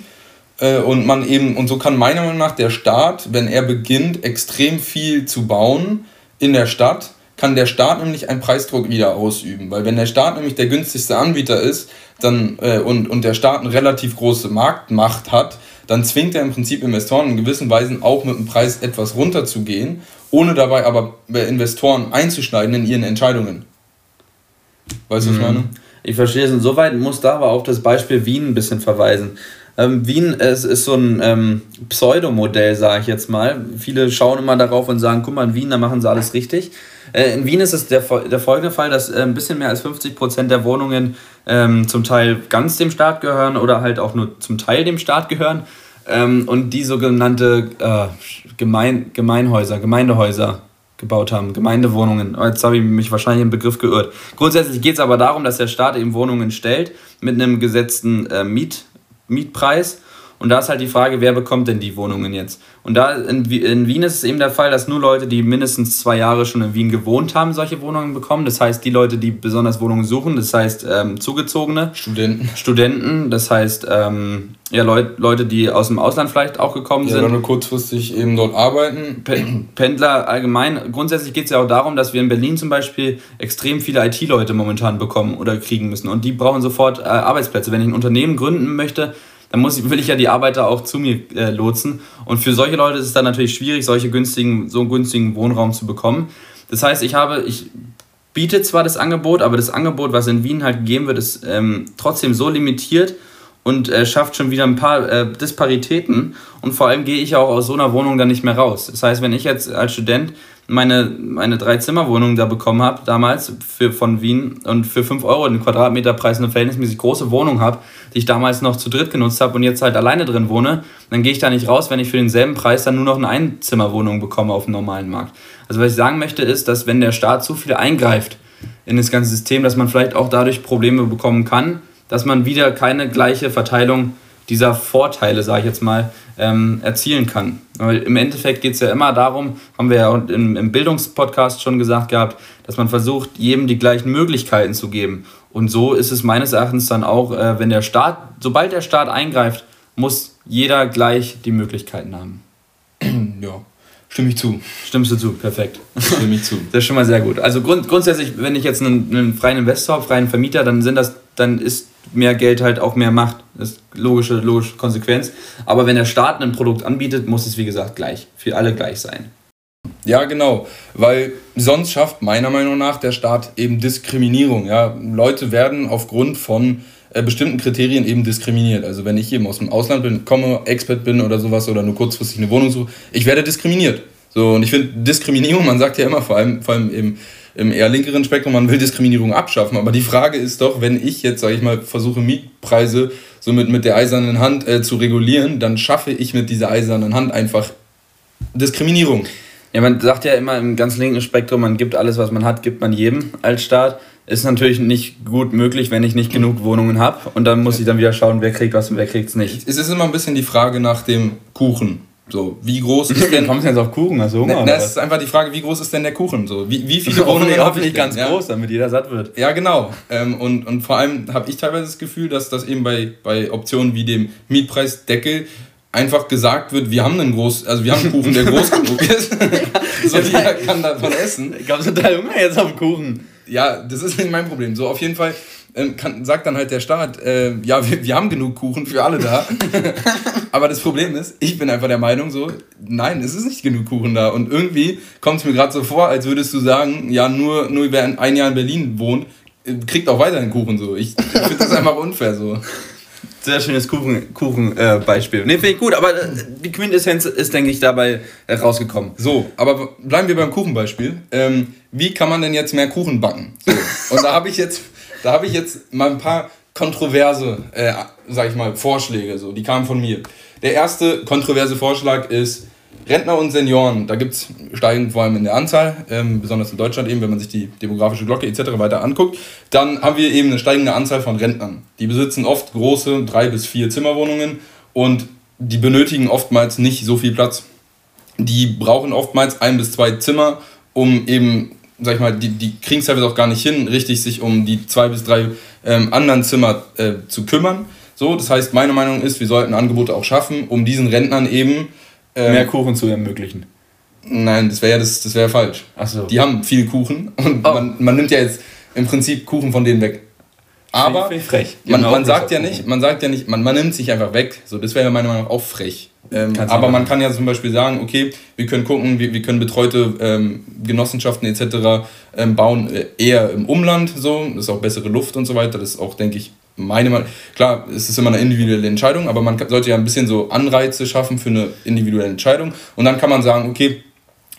Äh, und man eben, und so kann meiner Meinung nach der Staat, wenn er beginnt, extrem viel zu bauen in der Stadt, kann der Staat nämlich einen Preisdruck wieder ausüben. Weil wenn der Staat nämlich der günstigste Anbieter ist dann, äh, und, und der Staat eine relativ große Marktmacht hat, dann zwingt er im Prinzip Investoren in gewissen Weisen auch mit dem Preis etwas runterzugehen, ohne dabei aber bei Investoren einzuschneiden in ihren Entscheidungen. Weißt du, was ich mhm. meine? Ich verstehe es. Insoweit muss da aber auf das Beispiel Wien ein bisschen verweisen. Ähm, Wien ist, ist so ein ähm, Pseudomodell, sage ich jetzt mal. Viele schauen immer darauf und sagen, guck mal, in Wien, da machen sie alles richtig. Äh, in Wien ist es der, der folgende Fall, dass äh, ein bisschen mehr als 50 Prozent der Wohnungen ähm, zum Teil ganz dem Staat gehören oder halt auch nur zum Teil dem Staat gehören. Ähm, und die sogenannte äh, Gemein, Gemeinhäuser, Gemeindehäuser gebaut haben, Gemeindewohnungen. Jetzt habe ich mich wahrscheinlich im Begriff geirrt. Grundsätzlich geht es aber darum, dass der Staat eben Wohnungen stellt mit einem gesetzten äh, Miet, Mietpreis. Und da ist halt die Frage, wer bekommt denn die Wohnungen jetzt? Und da in, in, Wien ist es eben der Fall, dass nur Leute, die mindestens zwei Jahre schon in Wien gewohnt haben, solche Wohnungen bekommen. Das heißt, die Leute, die besonders Wohnungen suchen, das heißt ähm, Zugezogene. Studenten. Studenten, das heißt ähm, ja, Leut, Leute, die aus dem Ausland vielleicht auch gekommen ja, sind. Oder nur kurzfristig eben dort arbeiten. Pendler allgemein. Grundsätzlich geht es ja auch darum, dass wir in Berlin zum Beispiel extrem viele IT-Leute momentan bekommen oder kriegen müssen. Und die brauchen sofort äh, Arbeitsplätze. Wenn ich ein Unternehmen gründen möchte, dann muss, will ich ja die Arbeiter auch zu mir äh, lotsen. Und für solche Leute ist es dann natürlich schwierig, solche günstigen, so einen günstigen Wohnraum zu bekommen. Das heißt, ich habe, ich biete zwar das Angebot, aber das Angebot, was in Wien halt gegeben wird, ist ähm, trotzdem so limitiert und äh, schafft schon wieder ein paar äh, Disparitäten. Und vor allem gehe ich auch aus so einer Wohnung dann nicht mehr raus. Das heißt, wenn ich jetzt als Student meine, meine Drei-Zimmer-Wohnung da bekommen habe, damals für, von Wien und für 5 Euro den Quadratmeterpreis eine verhältnismäßig große Wohnung habe, die ich damals noch zu dritt genutzt habe und jetzt halt alleine drin wohne, dann gehe ich da nicht raus, wenn ich für denselben Preis dann nur noch eine Einzimmerwohnung bekomme auf dem normalen Markt. Also was ich sagen möchte ist, dass wenn der Staat zu viel eingreift in das ganze System, dass man vielleicht auch dadurch Probleme bekommen kann, dass man wieder keine gleiche Verteilung dieser Vorteile, sage ich jetzt mal, ähm, erzielen kann. Weil im Endeffekt geht es ja immer darum, haben wir ja im, im Bildungspodcast schon gesagt gehabt, dass man versucht, jedem die gleichen Möglichkeiten zu geben. Und so ist es meines Erachtens dann auch, äh, wenn der Staat, sobald der Staat eingreift, muss jeder gleich die Möglichkeiten haben. [clears throat] ja, stimme ich zu. Stimmst du zu? Perfekt. Stimme ich zu. [laughs] Das ist schon mal sehr gut. Also grund, grundsätzlich, wenn ich jetzt einen, einen freien Investor freien Vermieter, dann sind das, dann ist mehr Geld halt auch mehr Macht. Das ist logische, logische Konsequenz. Aber wenn der Staat ein Produkt anbietet, muss es wie gesagt gleich, für alle gleich sein. Ja, genau, weil sonst schafft meiner Meinung nach der Staat eben Diskriminierung. Ja, Leute werden aufgrund von äh, bestimmten Kriterien eben diskriminiert. Also wenn ich eben aus dem Ausland bin, komme, Expert bin oder sowas oder nur kurzfristig eine Wohnung suche, ich werde diskriminiert. So und ich finde Diskriminierung, man sagt ja immer vor allem, vor allem eben im eher linkeren Spektrum, man will Diskriminierung abschaffen. Aber die Frage ist doch, wenn ich jetzt, sage ich mal, versuche Mietpreise so mit, mit der eisernen Hand äh, zu regulieren, dann schaffe ich mit dieser eisernen Hand einfach Diskriminierung. Ja, man sagt ja immer im ganz linken Spektrum, man gibt alles, was man hat, gibt man jedem als Staat. Ist natürlich nicht gut möglich, wenn ich nicht genug Wohnungen habe. Und dann muss ich dann wieder schauen, wer kriegt was und wer kriegt es nicht. Es ist immer ein bisschen die Frage nach dem Kuchen. So, wie groß ist denn. [laughs] Kommst du jetzt auf Kuchen? Hast du Hunger? Ne, das ist einfach die Frage, wie groß ist denn der Kuchen? So, wie, wie viele [laughs] Wohnungen habe ich ganz ja? groß, damit jeder satt wird. Ja, genau. Ähm, und, und vor allem habe ich teilweise das Gefühl, dass das eben bei, bei Optionen wie dem Mietpreisdeckel einfach gesagt wird, wir haben einen groß, also wir haben einen Kuchen, der groß genug [laughs] ist. so jeder kann davon essen. Ich glaube, total Hunger jetzt auf Kuchen. Ja, das ist nicht mein Problem. So, auf jeden Fall ähm, kann, sagt dann halt der Staat, äh, ja, wir, wir haben genug Kuchen für alle da. [laughs] Aber das Problem ist, ich bin einfach der Meinung so, nein, es ist nicht genug Kuchen da. Und irgendwie kommt es mir gerade so vor, als würdest du sagen, ja, nur, nur wer ein Jahr in Berlin wohnt, äh, kriegt auch weiterhin Kuchen so. Ich, ich finde das einfach unfair so. Sehr schönes Kuchen, Kuchen äh, Beispiel. Ne, finde ich gut, aber äh, die Quintessenz ist, denke ich, dabei rausgekommen. So, aber bleiben wir beim Kuchenbeispiel. Ähm, wie kann man denn jetzt mehr Kuchen backen? So. Und da habe ich jetzt da habe ich jetzt mal ein paar kontroverse, äh, sag ich mal, Vorschläge, so, die kamen von mir. Der erste kontroverse Vorschlag ist, Rentner und Senioren, da gibt es Steigen vor allem in der Anzahl, ähm, besonders in Deutschland eben, wenn man sich die demografische Glocke etc. weiter anguckt. Dann haben wir eben eine steigende Anzahl von Rentnern. Die besitzen oft große drei bis vier Zimmerwohnungen und die benötigen oftmals nicht so viel Platz. Die brauchen oftmals ein bis zwei Zimmer, um eben sag ich mal, die, die kriegen es teilweise auch gar nicht hin, richtig sich um die zwei bis drei ähm, anderen Zimmer äh, zu kümmern. So, das heißt, meine Meinung ist, wir sollten Angebote auch schaffen, um diesen Rentnern eben ähm, mehr Kuchen zu ermöglichen. Nein, das wäre ja das, das wär falsch. Ach so. Die haben viel Kuchen und oh. man, man nimmt ja jetzt im Prinzip Kuchen von denen weg. Aber frech. Man, man sagt ja nicht, man sagt ja nicht, man, man nimmt sich einfach weg. So, das wäre meiner Meinung nach auch frech. Ähm, aber man kann ja zum Beispiel sagen, okay, wir können gucken, wir, wir können betreute ähm, Genossenschaften etc. Ähm, bauen, äh, eher im Umland so, das ist auch bessere Luft und so weiter. Das ist auch, denke ich, meine Meinung. Klar, es ist immer eine individuelle Entscheidung, aber man sollte ja ein bisschen so Anreize schaffen für eine individuelle Entscheidung. Und dann kann man sagen, okay,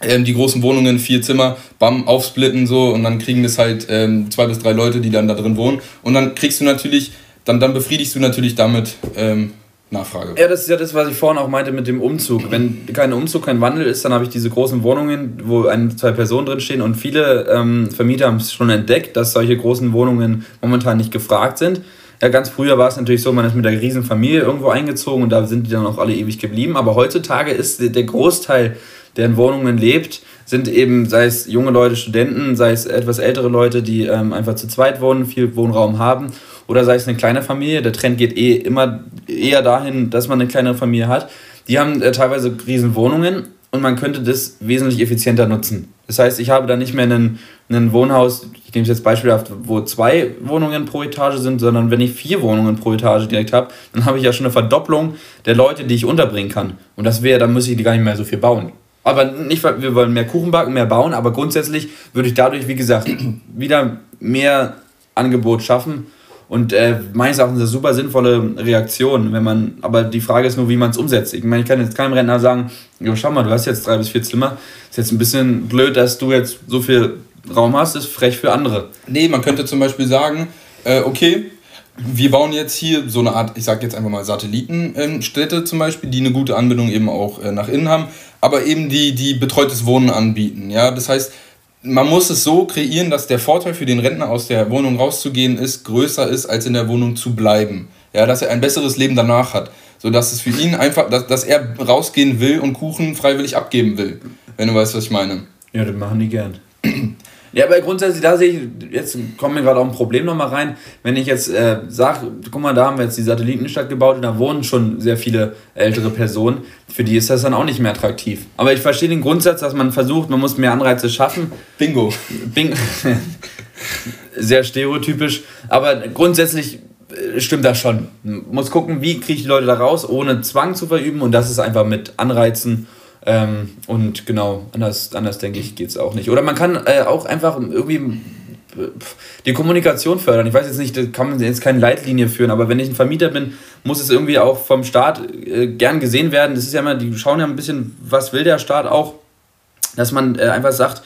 ähm, die großen Wohnungen, vier Zimmer, bam, aufsplitten so und dann kriegen das halt ähm, zwei bis drei Leute, die dann da drin wohnen. Und dann kriegst du natürlich, dann, dann befriedigst du natürlich damit ähm, Nachfrage. Ja, das ist ja das, was ich vorhin auch meinte mit dem Umzug. Wenn kein Umzug, kein Wandel ist, dann habe ich diese großen Wohnungen, wo ein, zwei Personen drinstehen und viele ähm, Vermieter haben es schon entdeckt, dass solche großen Wohnungen momentan nicht gefragt sind. Ja, ganz früher war es natürlich so, man ist mit einer riesen Familie irgendwo eingezogen und da sind die dann auch alle ewig geblieben. Aber heutzutage ist der Großteil, der in Wohnungen lebt, sind eben, sei es junge Leute, Studenten, sei es etwas ältere Leute, die ähm, einfach zu zweit wohnen, viel Wohnraum haben oder sei es eine kleine Familie. Der Trend geht eh immer eher dahin, dass man eine kleinere Familie hat. Die haben äh, teilweise riesen Wohnungen und man könnte das wesentlich effizienter nutzen. Das heißt, ich habe da nicht mehr einen, einen Wohnhaus, ich nehme es jetzt beispielhaft, wo zwei Wohnungen pro Etage sind, sondern wenn ich vier Wohnungen pro Etage direkt habe, dann habe ich ja schon eine Verdopplung der Leute, die ich unterbringen kann. Und das wäre, dann muss ich gar nicht mehr so viel bauen. Aber nicht, weil wir wollen mehr Kuchen backen, mehr bauen, aber grundsätzlich würde ich dadurch, wie gesagt, [clears throat] wieder mehr Angebot schaffen und äh, meines Erachtens eine super sinnvolle Reaktion, wenn man, aber die Frage ist nur, wie man es umsetzt. Ich meine, ich kann jetzt keinem Rentner sagen, schau mal, du hast jetzt drei bis vier Zimmer, ist jetzt ein bisschen blöd, dass du jetzt so viel Raum hast, ist frech für andere. Nee, man könnte zum Beispiel sagen, äh, okay, wir bauen jetzt hier so eine Art, ich sag jetzt einfach mal Satellitenstädte zum Beispiel, die eine gute Anbindung eben auch äh, nach innen haben, aber eben die, die betreutes Wohnen anbieten. Ja, das heißt, man muss es so kreieren, dass der Vorteil für den Rentner aus der Wohnung rauszugehen ist, größer ist, als in der Wohnung zu bleiben. Ja, dass er ein besseres Leben danach hat. So dass es für ihn einfach, dass, dass er rausgehen will und Kuchen freiwillig abgeben will. Wenn du weißt, was ich meine. Ja, das machen die gern. [clears throat] Ja, aber grundsätzlich, da sehe ich, jetzt kommt mir gerade auch ein Problem nochmal rein. Wenn ich jetzt äh, sage, guck mal, da haben wir jetzt die Satellitenstadt gebaut und da wohnen schon sehr viele ältere Personen, für die ist das dann auch nicht mehr attraktiv. Aber ich verstehe den Grundsatz, dass man versucht, man muss mehr Anreize schaffen. Bingo. Bing [laughs] sehr stereotypisch, aber grundsätzlich äh, stimmt das schon. Man muss gucken, wie kriege ich die Leute da raus, ohne Zwang zu verüben und das ist einfach mit Anreizen ähm, und genau, anders, anders denke ich, geht es auch nicht. Oder man kann äh, auch einfach irgendwie die Kommunikation fördern. Ich weiß jetzt nicht, da kann man jetzt keine Leitlinie führen, aber wenn ich ein Vermieter bin, muss es irgendwie auch vom Staat äh, gern gesehen werden. Das ist ja immer, die schauen ja ein bisschen, was will der Staat auch, dass man äh, einfach sagt,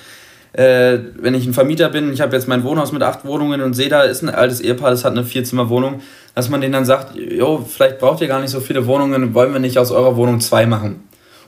äh, wenn ich ein Vermieter bin, ich habe jetzt mein Wohnhaus mit acht Wohnungen und sehe, da ist ein altes Ehepaar, das hat eine Vierzimmerwohnung, dass man denen dann sagt, jo, vielleicht braucht ihr gar nicht so viele Wohnungen, wollen wir nicht aus eurer Wohnung zwei machen.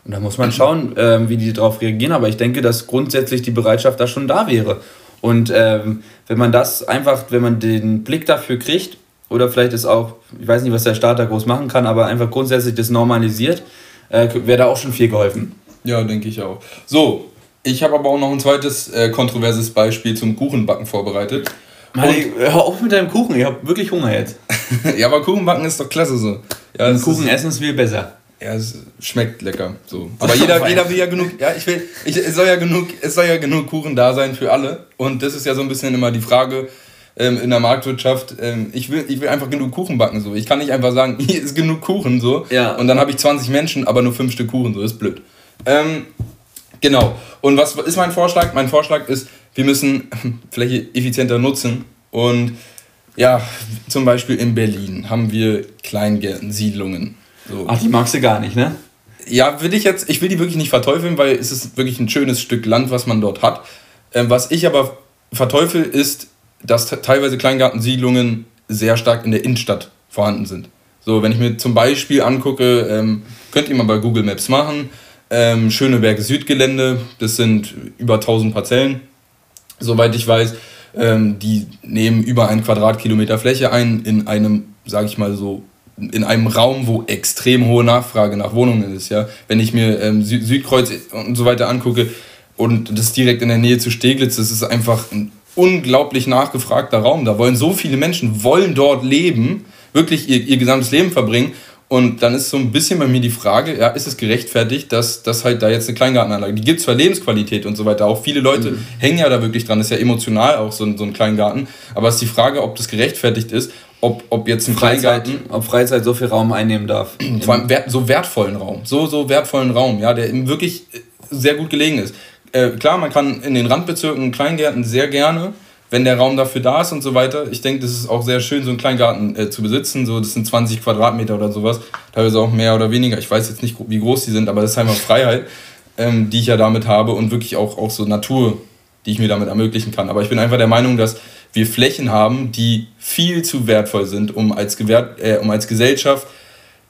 Und da muss man schauen, äh, wie die darauf reagieren. Aber ich denke, dass grundsätzlich die Bereitschaft da schon da wäre. Und ähm, wenn man das einfach, wenn man den Blick dafür kriegt, oder vielleicht ist auch, ich weiß nicht, was der Staat da groß machen kann, aber einfach grundsätzlich das normalisiert, äh, wäre da auch schon viel geholfen. Ja, denke ich auch. So, ich habe aber auch noch ein zweites äh, kontroverses Beispiel zum Kuchenbacken vorbereitet. Mann, hör auf mit deinem Kuchen, ich habe wirklich Hunger jetzt. [laughs] ja, aber Kuchenbacken ist doch klasse so. Ja, Kuchen essen ist viel besser. Ja, es schmeckt lecker. So. Aber [laughs] jeder, jeder will ja genug, ja, ich will, ich, es, soll ja genug, es soll ja genug Kuchen da sein für alle. Und das ist ja so ein bisschen immer die Frage ähm, in der Marktwirtschaft. Ähm, ich, will, ich will einfach genug Kuchen backen. So. Ich kann nicht einfach sagen, [laughs] hier ist genug Kuchen. So. Ja. Und dann habe ich 20 Menschen, aber nur 5 Stück Kuchen. So, das ist blöd. Ähm, genau. Und was ist mein Vorschlag? Mein Vorschlag ist, wir müssen [laughs] Fläche effizienter nutzen. Und ja, zum Beispiel in Berlin haben wir Kleingärten, Siedlungen. So. Ach, die magst du gar nicht, ne? Ja, will ich jetzt, ich will die wirklich nicht verteufeln, weil es ist wirklich ein schönes Stück Land, was man dort hat. Ähm, was ich aber verteufel, ist, dass teilweise Kleingartensiedlungen sehr stark in der Innenstadt vorhanden sind. So, wenn ich mir zum Beispiel angucke, ähm, könnt ihr mal bei Google Maps machen, ähm, Schöneberg Südgelände, das sind über 1000 Parzellen, soweit ich weiß. Ähm, die nehmen über einen Quadratkilometer Fläche ein in einem, sage ich mal so, in einem Raum, wo extrem hohe Nachfrage nach Wohnungen ist. Ja? Wenn ich mir ähm, Süd Südkreuz und so weiter angucke und das direkt in der Nähe zu Steglitz, das ist einfach ein unglaublich nachgefragter Raum. Da wollen so viele Menschen, wollen dort leben, wirklich ihr, ihr gesamtes Leben verbringen. Und dann ist so ein bisschen bei mir die Frage, ja, ist es gerechtfertigt, dass, dass halt da jetzt eine Kleingartenanlage, die gibt zwar Lebensqualität und so weiter, auch viele Leute mhm. hängen ja da wirklich dran, ist ja emotional auch so, so ein Kleingarten, aber es ist die Frage, ob das gerechtfertigt ist ob, ob jetzt ein Freizeit, Kleingarten. Ob Freizeit so viel Raum einnehmen darf. [clears throat] Vor allem wert, so wertvollen Raum. So, so wertvollen Raum, ja, der wirklich sehr gut gelegen ist. Äh, klar, man kann in den Randbezirken Kleingärten sehr gerne, wenn der Raum dafür da ist und so weiter. Ich denke, das ist auch sehr schön, so einen Kleingarten äh, zu besitzen. So, das sind 20 Quadratmeter oder sowas. Teilweise auch mehr oder weniger. Ich weiß jetzt nicht, wie groß die sind, aber das ist einfach Freiheit, ähm, die ich ja damit habe und wirklich auch, auch so Natur, die ich mir damit ermöglichen kann. Aber ich bin einfach der Meinung, dass wir Flächen haben, die viel zu wertvoll sind, um als, Gewähr äh, um als Gesellschaft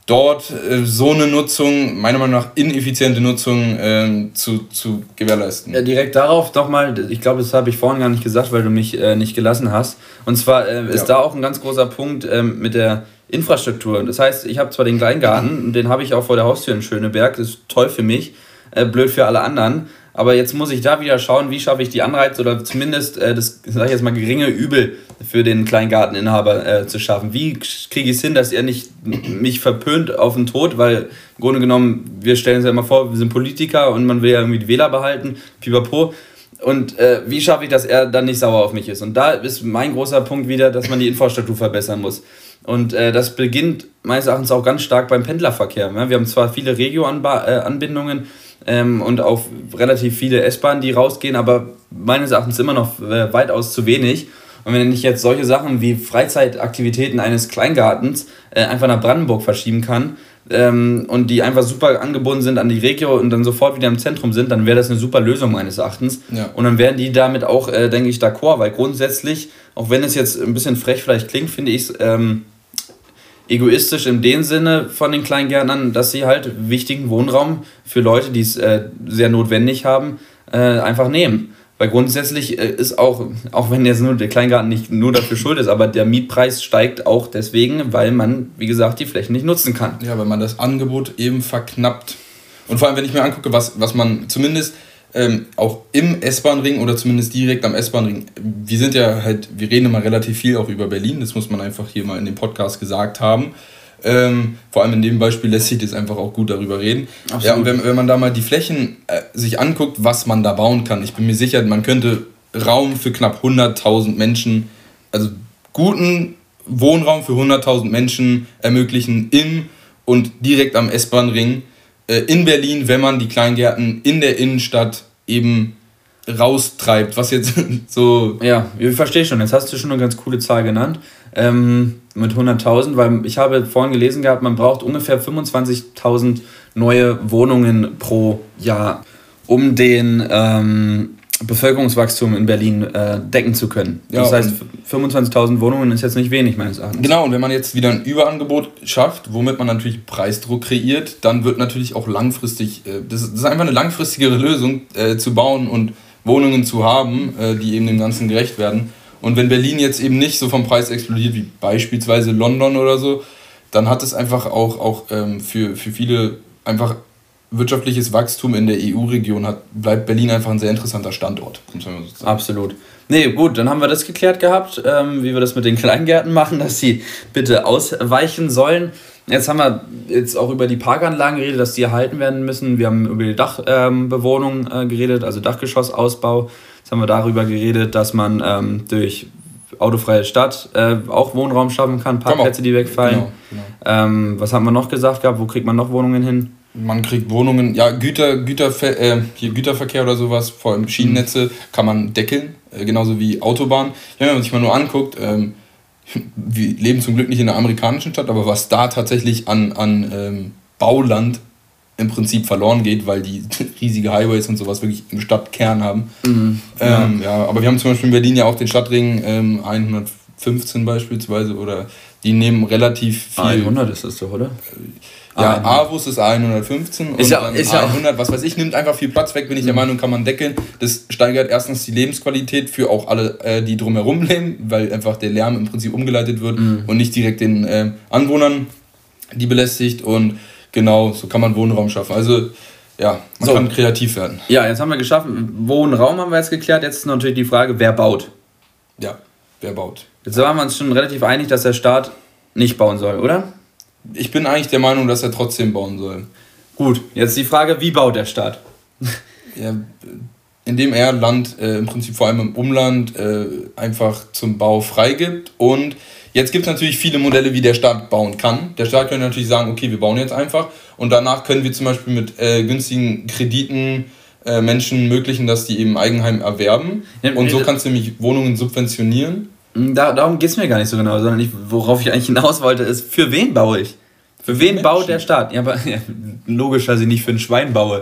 dort äh, so eine Nutzung, meiner Meinung nach ineffiziente Nutzung äh, zu, zu gewährleisten. Ja, direkt darauf nochmal, ich glaube, das habe ich vorhin gar nicht gesagt, weil du mich äh, nicht gelassen hast. Und zwar äh, ist ja. da auch ein ganz großer Punkt ähm, mit der Infrastruktur. Das heißt, ich habe zwar den Kleingarten, den habe ich auch vor der Haustür in Schöneberg, das ist toll für mich, äh, blöd für alle anderen. Aber jetzt muss ich da wieder schauen, wie schaffe ich die Anreize oder zumindest äh, das, sage ich jetzt mal, geringe Übel für den Kleingarteninhaber äh, zu schaffen. Wie kriege ich es hin, dass er nicht mich verpönt auf den Tod, weil im Grunde genommen, wir stellen uns ja immer vor, wir sind Politiker und man will ja irgendwie die Wähler behalten, pipapo. Und äh, wie schaffe ich, dass er dann nicht sauer auf mich ist? Und da ist mein großer Punkt wieder, dass man die Infrastruktur verbessern muss. Und äh, das beginnt meines Erachtens auch ganz stark beim Pendlerverkehr. Ja? Wir haben zwar viele Regio-Anbindungen, ähm, und auch relativ viele S-Bahnen, die rausgehen, aber meines Erachtens immer noch äh, weitaus zu wenig. Und wenn ich jetzt solche Sachen wie Freizeitaktivitäten eines Kleingartens äh, einfach nach Brandenburg verschieben kann ähm, und die einfach super angebunden sind an die Regio und dann sofort wieder im Zentrum sind, dann wäre das eine super Lösung meines Erachtens. Ja. Und dann wären die damit auch, äh, denke ich, d'accord, weil grundsätzlich, auch wenn es jetzt ein bisschen frech vielleicht klingt, finde ich es ähm, egoistisch in dem Sinne von den Kleingärtnern, dass sie halt wichtigen Wohnraum für Leute, die es äh, sehr notwendig haben, äh, einfach nehmen. Weil grundsätzlich äh, ist auch, auch wenn jetzt nur der Kleingarten nicht nur dafür schuld ist, aber der Mietpreis steigt auch deswegen, weil man, wie gesagt, die Flächen nicht nutzen kann. Ja, weil man das Angebot eben verknappt. Und vor allem, wenn ich mir angucke, was, was man zumindest ähm, auch im S-Bahn-Ring oder zumindest direkt am S-Bahn-Ring, wir sind ja halt, wir reden immer relativ viel auch über Berlin, das muss man einfach hier mal in dem Podcast gesagt haben. Ähm, vor allem in dem Beispiel lässt sich das einfach auch gut darüber reden. Absolut. Ja, und wenn, wenn man da mal die Flächen äh, sich anguckt, was man da bauen kann, ich bin mir sicher, man könnte Raum für knapp 100.000 Menschen, also guten Wohnraum für 100.000 Menschen ermöglichen im und direkt am S-Bahn-Ring äh, in Berlin, wenn man die Kleingärten in der Innenstadt eben raustreibt, was jetzt [laughs] so... Ja, ich verstehe schon, jetzt hast du schon eine ganz coole Zahl genannt ähm, mit 100.000, weil ich habe vorhin gelesen gehabt, man braucht ungefähr 25.000 neue Wohnungen pro Jahr, um den ähm, Bevölkerungswachstum in Berlin äh, decken zu können. Ja, das heißt, 25.000 Wohnungen ist jetzt nicht wenig meines Erachtens. Genau, und wenn man jetzt wieder ein Überangebot schafft, womit man natürlich Preisdruck kreiert, dann wird natürlich auch langfristig, äh, das, ist, das, ist einfach eine langfristigere Lösung äh, zu bauen und Wohnungen zu haben, äh, die eben dem Ganzen gerecht werden. Und wenn Berlin jetzt eben nicht so vom Preis explodiert wie beispielsweise London oder so, dann hat es einfach auch, auch ähm, für, für viele einfach wirtschaftliches Wachstum in der EU-Region bleibt Berlin einfach ein sehr interessanter Standort. So Absolut. Nee, gut, dann haben wir das geklärt gehabt, ähm, wie wir das mit den Kleingärten machen, [laughs] dass sie bitte ausweichen sollen. Jetzt haben wir jetzt auch über die Parkanlagen geredet, dass die erhalten werden müssen. Wir haben über die Dachbewohnung ähm, äh, geredet, also Dachgeschossausbau. Jetzt haben wir darüber geredet, dass man ähm, durch autofreie Stadt äh, auch Wohnraum schaffen kann, Parkplätze, die wegfallen. Genau, genau. Ähm, was haben wir noch gesagt gehabt? Wo kriegt man noch Wohnungen hin? Man kriegt Wohnungen, ja, Güter, Güterver äh, hier Güterverkehr oder sowas, vor allem Schienennetze, mhm. kann man deckeln, äh, genauso wie Autobahnen. Ja, wenn man sich mal nur anguckt, ähm, wir leben zum Glück nicht in einer amerikanischen Stadt, aber was da tatsächlich an, an ähm, Bauland im Prinzip verloren geht, weil die [laughs] riesige Highways und sowas wirklich im Stadtkern haben. Mhm. Ähm, ja. ja. aber wir haben zum Beispiel in Berlin ja auch den Stadtring ähm, 115 beispielsweise oder die nehmen relativ viel. 100 ist das doch, oder? Ja, Avus ist 115 und ja, ist 100, ja was weiß ich, nimmt einfach viel Platz weg, bin ich mhm. der Meinung, kann man deckeln. Das steigert erstens die Lebensqualität für auch alle, äh, die drumherum leben, weil einfach der Lärm im Prinzip umgeleitet wird mhm. und nicht direkt den äh, Anwohnern die belästigt und Genau, so kann man Wohnraum schaffen. Also ja, man so. kann kreativ werden. Ja, jetzt haben wir geschaffen. Wohnraum haben wir jetzt geklärt. Jetzt ist natürlich die Frage, wer baut? Ja, wer baut? Jetzt waren wir uns schon relativ einig, dass der Staat nicht bauen soll, oder? Ich bin eigentlich der Meinung, dass er trotzdem bauen soll. Gut, jetzt die Frage, wie baut der Staat? [laughs] ja, indem er Land äh, im Prinzip vor allem im Umland äh, einfach zum Bau freigibt und Jetzt gibt es natürlich viele Modelle, wie der Staat bauen kann. Der Staat könnte natürlich sagen, okay, wir bauen jetzt einfach und danach können wir zum Beispiel mit äh, günstigen Krediten äh, Menschen ermöglichen, dass die eben Eigenheim erwerben. Ja, und so kannst du nämlich Wohnungen subventionieren. Hm, da, darum geht es mir gar nicht so genau, sondern ich, worauf ich eigentlich hinaus wollte, ist, für wen baue ich? Für wen Menschen. baut der Staat? Ja, aber [laughs] ja, logisch, dass ich nicht für ein Schwein baue.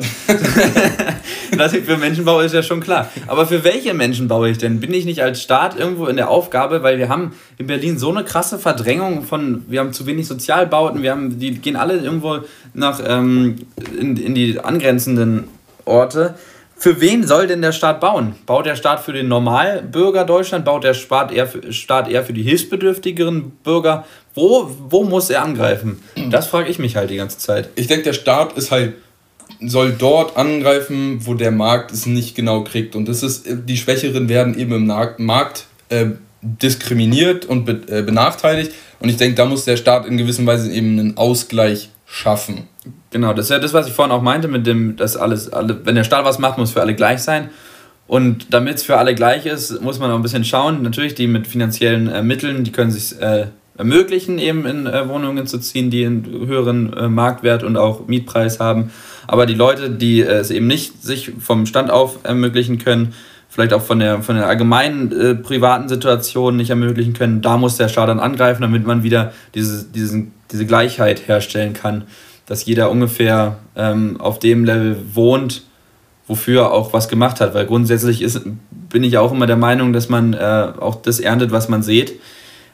[laughs] dass ich für Menschen baue, ist ja schon klar. Aber für welche Menschen baue ich denn? Bin ich nicht als Staat irgendwo in der Aufgabe, weil wir haben in Berlin so eine krasse Verdrängung von, wir haben zu wenig Sozialbauten, wir haben, die gehen alle irgendwo nach ähm, in, in die angrenzenden Orte. Für wen soll denn der Staat bauen? Baut der Staat für den Normalbürger Deutschland? Baut der Staat eher für, Staat eher für die hilfsbedürftigeren Bürger? Wo, wo muss er angreifen? Das frage ich mich halt die ganze Zeit. Ich denke, der Staat ist halt soll dort angreifen, wo der Markt es nicht genau kriegt. Und das ist, die Schwächeren werden eben im Markt äh, diskriminiert und be äh, benachteiligt. Und ich denke, da muss der Staat in gewisser Weise eben einen Ausgleich schaffen. Genau, das ist ja das, was ich vorhin auch meinte, mit dem, dass alles, alle, wenn der Staat was macht, muss für alle gleich sein. Und damit es für alle gleich ist, muss man auch ein bisschen schauen. Natürlich, die mit finanziellen äh, Mitteln, die können sich äh, ermöglichen, eben in äh, Wohnungen zu ziehen, die einen höheren äh, Marktwert und auch Mietpreis haben. Aber die Leute, die äh, es eben nicht sich vom Stand auf ermöglichen können, vielleicht auch von der, von der allgemeinen äh, privaten Situation nicht ermöglichen können, da muss der Staat dann angreifen, damit man wieder diese, diesen, diese Gleichheit herstellen kann, dass jeder ungefähr ähm, auf dem Level wohnt, wofür auch was gemacht hat. Weil grundsätzlich ist, bin ich auch immer der Meinung, dass man äh, auch das erntet, was man sieht.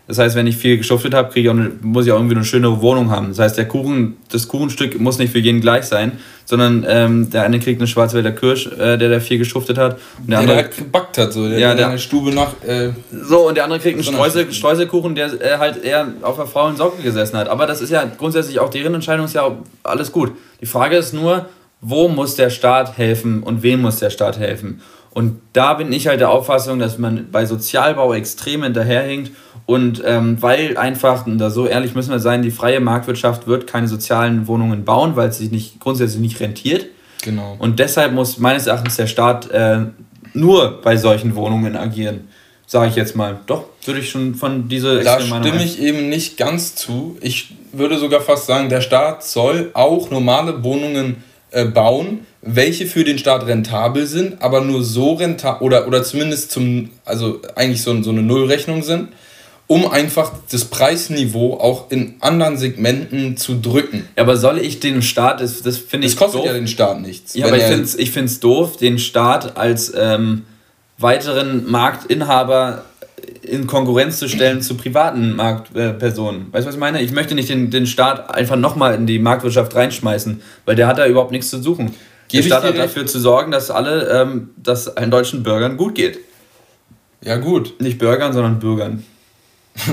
Das heißt, wenn ich viel geschuftet habe, kriege ich eine, muss ich auch irgendwie eine schöne Wohnung haben. Das heißt, der Kuchen, das Kuchenstück muss nicht für jeden gleich sein, sondern ähm, der eine kriegt eine Schwarzwälder Kirsch, äh, der da viel geschuftet hat. Und der, der andere, halt gebackt hat, so, der, ja, der in der Stube nach. Äh, so, und der andere kriegt einen Streusel, Streuselkuchen, der äh, halt eher auf der faulen Socke gesessen hat. Aber das ist ja grundsätzlich auch deren Entscheidung, ist ja alles gut. Die Frage ist nur, wo muss der Staat helfen und wem muss der Staat helfen? Und da bin ich halt der Auffassung, dass man bei Sozialbau extrem hinterherhinkt und ähm, weil einfach, und da so ehrlich müssen wir sein, die freie Marktwirtschaft wird keine sozialen Wohnungen bauen, weil es sich nicht, grundsätzlich nicht rentiert. Genau. Und deshalb muss meines Erachtens der Staat äh, nur bei solchen Wohnungen agieren. Sage ich jetzt mal. Doch, würde ich schon von dieser Da stimme ich eben nicht ganz zu. Ich würde sogar fast sagen, der Staat soll auch normale Wohnungen äh, bauen, welche für den Staat rentabel sind, aber nur so rentabel oder, oder zumindest zum, also eigentlich so, so eine Nullrechnung sind, um einfach das Preisniveau auch in anderen Segmenten zu drücken. Ja, aber soll ich den Staat, das, das finde ich. Das kostet doof. ja den Staat nichts. Ja, aber ich finde es ich find's doof, den Staat als ähm, weiteren Marktinhaber in Konkurrenz zu stellen zu privaten Marktpersonen. Äh, weißt du, was ich meine? Ich möchte nicht den, den Staat einfach nochmal in die Marktwirtschaft reinschmeißen, weil der hat da überhaupt nichts zu suchen. der Staat hat dafür zu sorgen, dass alle, ähm, dass allen deutschen Bürgern gut geht. Ja, gut. Nicht Bürgern, sondern Bürgern.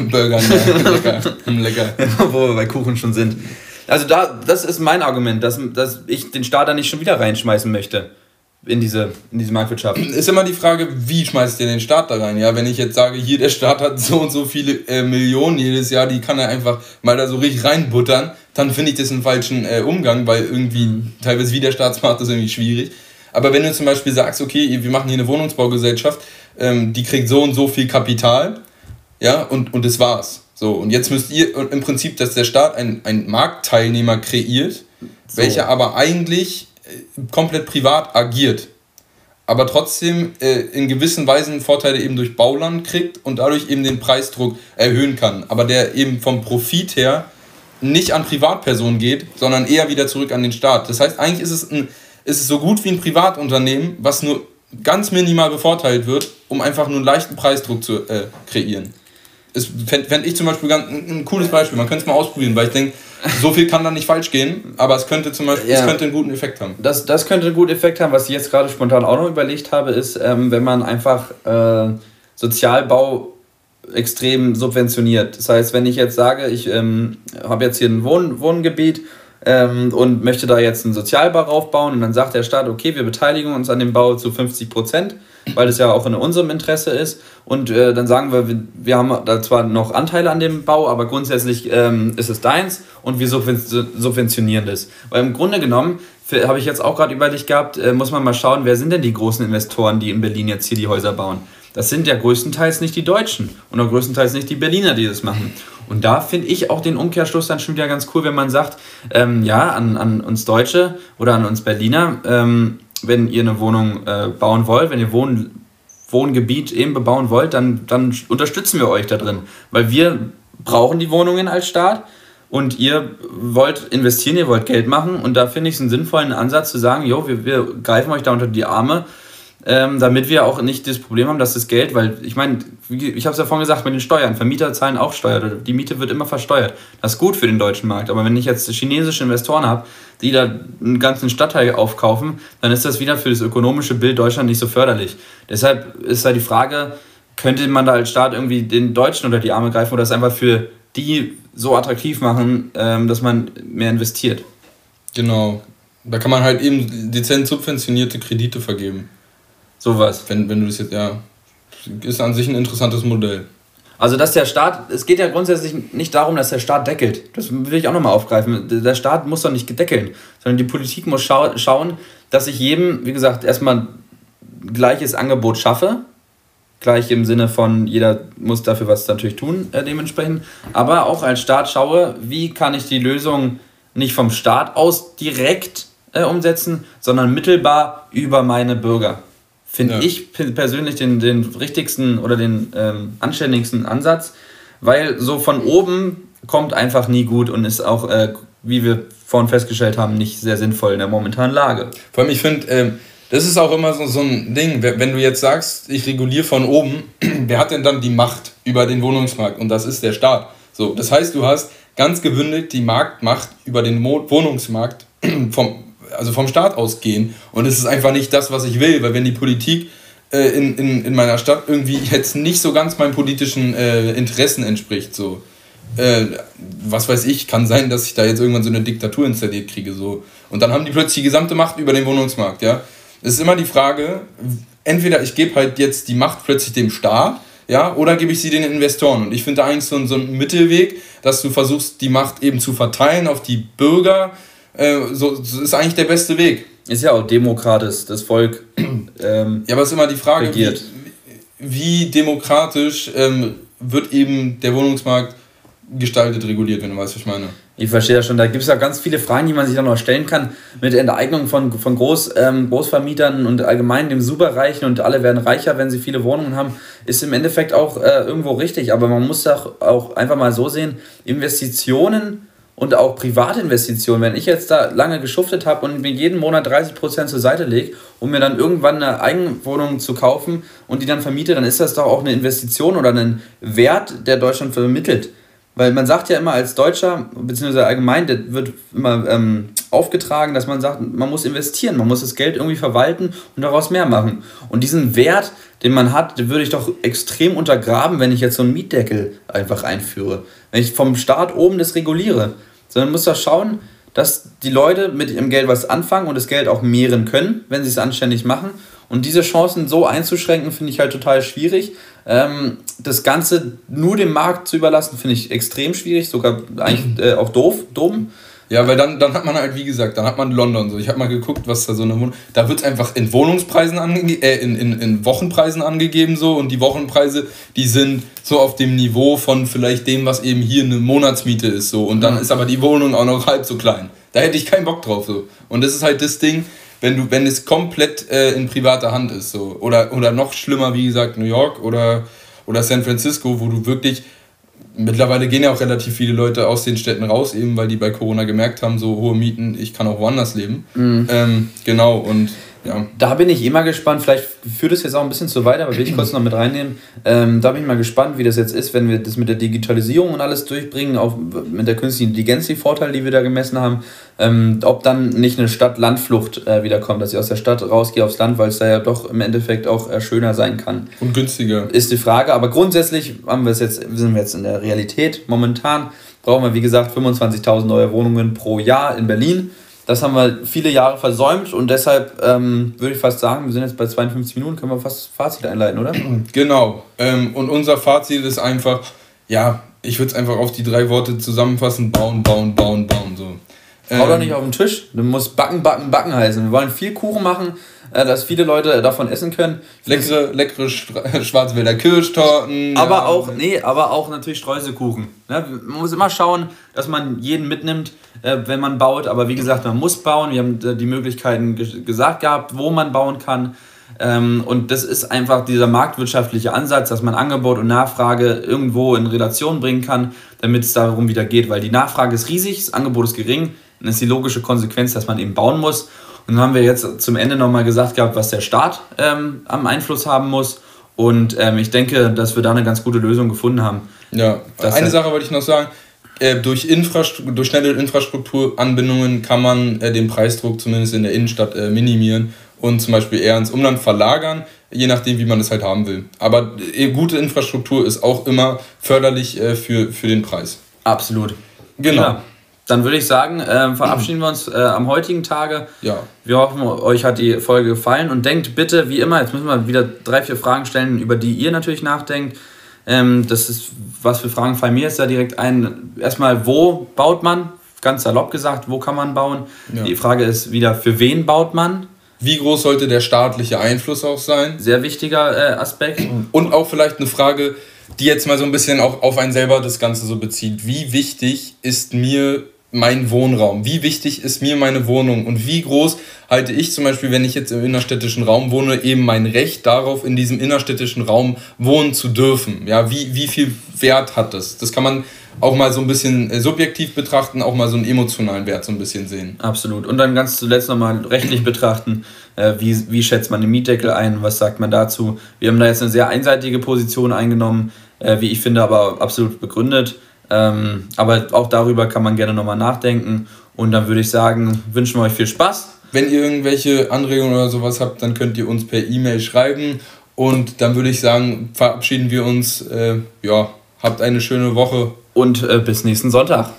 Bürgern, ja, [laughs] lecker. lecker. Wo wir bei Kuchen schon sind. Also da, das ist mein Argument, dass, dass ich den Staat da nicht schon wieder reinschmeißen möchte in diese, in diese Marktwirtschaft. Ist immer die Frage, wie schmeißt ihr den Staat da rein? Ja, wenn ich jetzt sage, hier der Staat hat so und so viele äh, Millionen jedes Jahr, die kann er einfach mal da so richtig reinbuttern, dann finde ich das einen falschen äh, Umgang, weil irgendwie teilweise wie der Staat macht, das irgendwie schwierig. Aber wenn du zum Beispiel sagst, okay, wir machen hier eine Wohnungsbaugesellschaft, ähm, die kriegt so und so viel Kapital, ja, und, und das war's. So, und jetzt müsst ihr im Prinzip, dass der Staat einen Marktteilnehmer kreiert, so. welcher aber eigentlich komplett privat agiert, aber trotzdem äh, in gewissen Weisen Vorteile eben durch Bauland kriegt und dadurch eben den Preisdruck erhöhen kann, aber der eben vom Profit her nicht an Privatpersonen geht, sondern eher wieder zurück an den Staat. Das heißt, eigentlich ist es, ein, ist es so gut wie ein Privatunternehmen, was nur ganz minimal bevorteilt wird, um einfach nur einen leichten Preisdruck zu äh, kreieren. Fände ich zum Beispiel ganz, ein, ein cooles Beispiel. Man könnte es mal ausprobieren, weil ich denke, so viel kann da nicht falsch gehen, aber es könnte zum Beispiel, ja. es könnte einen guten Effekt haben. Das, das könnte einen guten Effekt haben. Was ich jetzt gerade spontan auch noch überlegt habe, ist, ähm, wenn man einfach äh, Sozialbau extrem subventioniert. Das heißt, wenn ich jetzt sage, ich ähm, habe jetzt hier ein Wohn Wohngebiet ähm, und möchte da jetzt einen Sozialbau aufbauen und dann sagt der Staat, okay, wir beteiligen uns an dem Bau zu 50 Prozent weil es ja auch in unserem Interesse ist. Und äh, dann sagen wir, wir, wir, haben da zwar noch Anteile an dem Bau, aber grundsätzlich ähm, ist es deins und wir subventionieren das. Weil im Grunde genommen, habe ich jetzt auch gerade überlegt gehabt, äh, muss man mal schauen, wer sind denn die großen Investoren, die in Berlin jetzt hier die Häuser bauen. Das sind ja größtenteils nicht die Deutschen und auch größtenteils nicht die Berliner, die das machen. Und da finde ich auch den Umkehrschluss dann schon wieder ganz cool, wenn man sagt, ähm, ja, an, an uns Deutsche oder an uns Berliner, ähm, wenn ihr eine Wohnung äh, bauen wollt, wenn ihr Wohn Wohngebiet eben bebauen wollt, dann, dann unterstützen wir euch da drin. Weil wir brauchen die Wohnungen als Staat und ihr wollt investieren, ihr wollt Geld machen und da finde ich es einen sinnvollen Ansatz zu sagen, jo, wir, wir greifen euch da unter die Arme ähm, damit wir auch nicht das Problem haben, dass das Geld, weil ich meine, ich habe es ja vorhin gesagt, mit den Steuern, Vermieter zahlen auch Steuer, die Miete wird immer versteuert. Das ist gut für den deutschen Markt, aber wenn ich jetzt chinesische Investoren habe, die da einen ganzen Stadtteil aufkaufen, dann ist das wieder für das ökonomische Bild Deutschland nicht so förderlich. Deshalb ist da die Frage, könnte man da als Staat irgendwie den Deutschen unter die Arme greifen oder das einfach für die so attraktiv machen, ähm, dass man mehr investiert? Genau. Da kann man halt eben dezent subventionierte Kredite vergeben. Sowas. Wenn, wenn du das jetzt, ja, ist an sich ein interessantes Modell. Also, dass der Staat, es geht ja grundsätzlich nicht darum, dass der Staat deckelt. Das will ich auch nochmal aufgreifen. Der Staat muss doch nicht deckeln, sondern die Politik muss schau schauen, dass ich jedem, wie gesagt, erstmal gleiches Angebot schaffe. Gleich im Sinne von, jeder muss dafür was natürlich tun, äh, dementsprechend. Aber auch als Staat schaue, wie kann ich die Lösung nicht vom Staat aus direkt äh, umsetzen, sondern mittelbar über meine Bürger finde ja. ich persönlich den, den richtigsten oder den ähm, anständigsten Ansatz, weil so von oben kommt einfach nie gut und ist auch, äh, wie wir vorhin festgestellt haben, nicht sehr sinnvoll in der momentanen Lage. Vor allem, ich finde, ähm, das ist auch immer so, so ein Ding. Wenn du jetzt sagst, ich reguliere von oben, [clears throat] wer hat denn dann die Macht über den Wohnungsmarkt? Und das ist der Staat. So, das heißt, du hast ganz gebündelt die Marktmacht über den Wohnungsmarkt [clears throat] vom, also vom Staat ausgehen. Und es ist einfach nicht das, was ich will, weil wenn die Politik äh, in, in, in meiner Stadt irgendwie jetzt nicht so ganz meinen politischen äh, Interessen entspricht, so. Äh, was weiß ich, kann sein, dass ich da jetzt irgendwann so eine Diktatur installiert kriege. So. Und dann haben die plötzlich die gesamte Macht über den Wohnungsmarkt. Ja? Es ist immer die Frage, entweder ich gebe halt jetzt die Macht plötzlich dem Staat, ja, oder gebe ich sie den Investoren. Und ich finde da eigentlich so, so einen Mittelweg, dass du versuchst, die Macht eben zu verteilen auf die Bürger. Äh, so, das ist eigentlich der beste Weg. Ist ja auch demokratisch, das Volk. [clears throat] Ähm, ja, aber es ist immer die Frage, wie, wie, demokratisch ähm, wird eben der Wohnungsmarkt gestaltet, reguliert, wenn du weißt, was ich meine. Ich verstehe das schon. Da gibt es ja ganz viele Fragen, die man sich dann noch stellen kann. Mit Enteignung von, von Groß, ähm, Großvermietern und allgemein dem Superreichen und alle werden reicher, wenn sie viele Wohnungen haben, ist im Endeffekt auch äh, irgendwo richtig. Aber man muss doch auch einfach mal so sehen, Investitionen und auch Privatinvestitionen, wenn ich jetzt da lange geschuftet habe und mir jeden Monat 30% zur Seite lege, um mir dann irgendwann eine Eigenwohnung zu kaufen und die dann vermiete, dann ist das doch auch eine Investition oder ein Wert, der Deutschland vermittelt. Weil man sagt ja immer als Deutscher, beziehungsweise allgemein, das wird immer ähm, aufgetragen, dass man sagt, man muss investieren, man muss das Geld irgendwie verwalten und daraus mehr machen. Und diesen Wert, den man hat, den würde ich doch extrem untergraben, wenn ich jetzt so einen Mietdeckel einfach einführe. Wenn ich vom Staat oben das reguliere. Sondern muss doch schauen, dass die Leute mit ihrem Geld was anfangen und das Geld auch mehren können, wenn sie es anständig machen. Und diese Chancen so einzuschränken, finde ich halt total schwierig. Ähm, das Ganze nur dem Markt zu überlassen, finde ich extrem schwierig, sogar eigentlich äh, auch doof, dumm. Ja, weil dann, dann hat man halt, wie gesagt, dann hat man London so. Ich habe mal geguckt, was da so eine Wohnung. Da wird es einfach in Wohnungspreisen angegeben, äh, in, in, in Wochenpreisen angegeben so. Und die Wochenpreise, die sind so auf dem Niveau von vielleicht dem, was eben hier eine Monatsmiete ist so. Und dann mhm. ist aber die Wohnung auch noch halb so klein. Da hätte ich keinen Bock drauf so. Und das ist halt das Ding, wenn du, wenn es komplett äh, in privater Hand ist so. Oder, oder noch schlimmer, wie gesagt, New York oder, oder San Francisco, wo du wirklich mittlerweile gehen ja auch relativ viele Leute aus den Städten raus, eben weil die bei Corona gemerkt haben, so hohe Mieten, ich kann auch woanders leben. Mhm. Ähm, genau, und ja. Da bin ich immer gespannt, vielleicht führt es jetzt auch ein bisschen zu weit, aber will ich kurz noch mit reinnehmen. Ähm, da bin ich mal gespannt, wie das jetzt ist, wenn wir das mit der Digitalisierung und alles durchbringen, auch mit der künstlichen Intelligenz, die Vorteile, die wir da gemessen haben, ähm, ob dann nicht eine Stadt-Landflucht äh, wiederkommt, dass ich aus der Stadt rausgehe aufs Land, weil es da ja doch im Endeffekt auch äh, schöner sein kann. Und günstiger. Ist die Frage, aber grundsätzlich haben wir es jetzt, sind wir jetzt in der Realität. Momentan brauchen wir, wie gesagt, 25.000 neue Wohnungen pro Jahr in Berlin. Das haben wir viele Jahre versäumt und deshalb ähm, würde ich fast sagen, wir sind jetzt bei 52 Minuten, können wir fast Fazit einleiten, oder? [clears throat] Genau. Ähm, und unser Fazit ist einfach, ja, ich würde es einfach auf die drei Worte zusammenfassen: bauen, bauen, bauen, bauen. So. Ähm, Hau doch nicht auf den Tisch. Du musst backen, backen, backen heißen. Wir wollen viel Kuchen machen, äh, dass viele Leute davon essen können. Leckere, leckere Schwarzwälder Kirschtorten. Aber ja. auch, nee, aber auch natürlich Streuselkuchen. Ne? Man muss immer schauen, dass man jeden mitnimmt, äh, wenn man baut. Aber wie gesagt, man muss bauen. Wir haben äh, die Möglichkeiten gesagt gehabt, wo man bauen kann. Ähm, und das ist einfach dieser marktwirtschaftliche Ansatz, dass man Angebot und Nachfrage irgendwo in Relation bringen kann, damit es darum wieder geht. Weil die Nachfrage ist riesig, das Angebot ist gering. Dann ist die logische Konsequenz, dass man eben bauen muss. Und dann haben wir jetzt zum Ende nochmal gesagt gehabt, was der Staat ähm, am Einfluss haben muss. Und ähm, ich denke, dass wir da eine ganz gute Lösung gefunden haben. Ja, eine Sache wollte ich noch sagen. Äh, durch, Infrastruktur, durch schnelle Infrastrukturanbindungen kann man äh, den Preisdruck zumindest in der Innenstadt äh, minimieren und zum Beispiel eher ins Umland verlagern, je nachdem, wie man es halt haben will. Aber äh, gute Infrastruktur ist auch immer förderlich äh, für, für den Preis. Absolut. Genau. Ja. Dann würde ich sagen, äh, verabschieden [clears throat] wir uns äh, am heutigen Tage. Ja. Wir hoffen, euch hat die Folge gefallen und denkt bitte, wie immer, jetzt müssen wir wieder drei, vier Fragen stellen, über die ihr natürlich nachdenkt. Ähm, das ist, was für Fragen fallen mir jetzt da direkt ein? Erstmal, wo baut man? Ganz salopp gesagt, wo kann man bauen? Ja. Die Frage ist wieder, für wen baut man? Wie groß sollte der staatliche Einfluss auch sein? Sehr wichtiger äh, Aspekt. Und auch vielleicht eine Frage, die jetzt mal so ein bisschen auch auf einen selber das Ganze so bezieht. Wie wichtig ist mir mein Wohnraum? Wie wichtig ist mir meine Wohnung? Und wie groß halte ich zum Beispiel, wenn ich jetzt im innerstädtischen Raum wohne, eben mein Recht darauf, in diesem innerstädtischen Raum wohnen zu dürfen? Ja, wie, wie viel Wert hat das? Das kann man auch mal so ein bisschen äh, subjektiv betrachten, auch mal so einen emotionalen Wert so ein bisschen sehen. Absolut. Und dann ganz zuletzt nochmal rechtlich betrachten, äh, wie, wie schätzt man den Mietdeckel ein, was sagt man dazu. Wir haben da jetzt eine sehr einseitige Position eingenommen, äh, wie ich finde, aber absolut begründet. Ähm, aber auch darüber kann man gerne nochmal nachdenken. Und dann würde ich sagen, wünschen wir euch viel Spaß. Wenn ihr irgendwelche Anregungen oder sowas habt, dann könnt ihr uns per E-Mail schreiben. Und dann würde ich sagen, verabschieden wir uns. Äh, ja, habt eine schöne Woche. Und äh, bis nächsten Sonntag.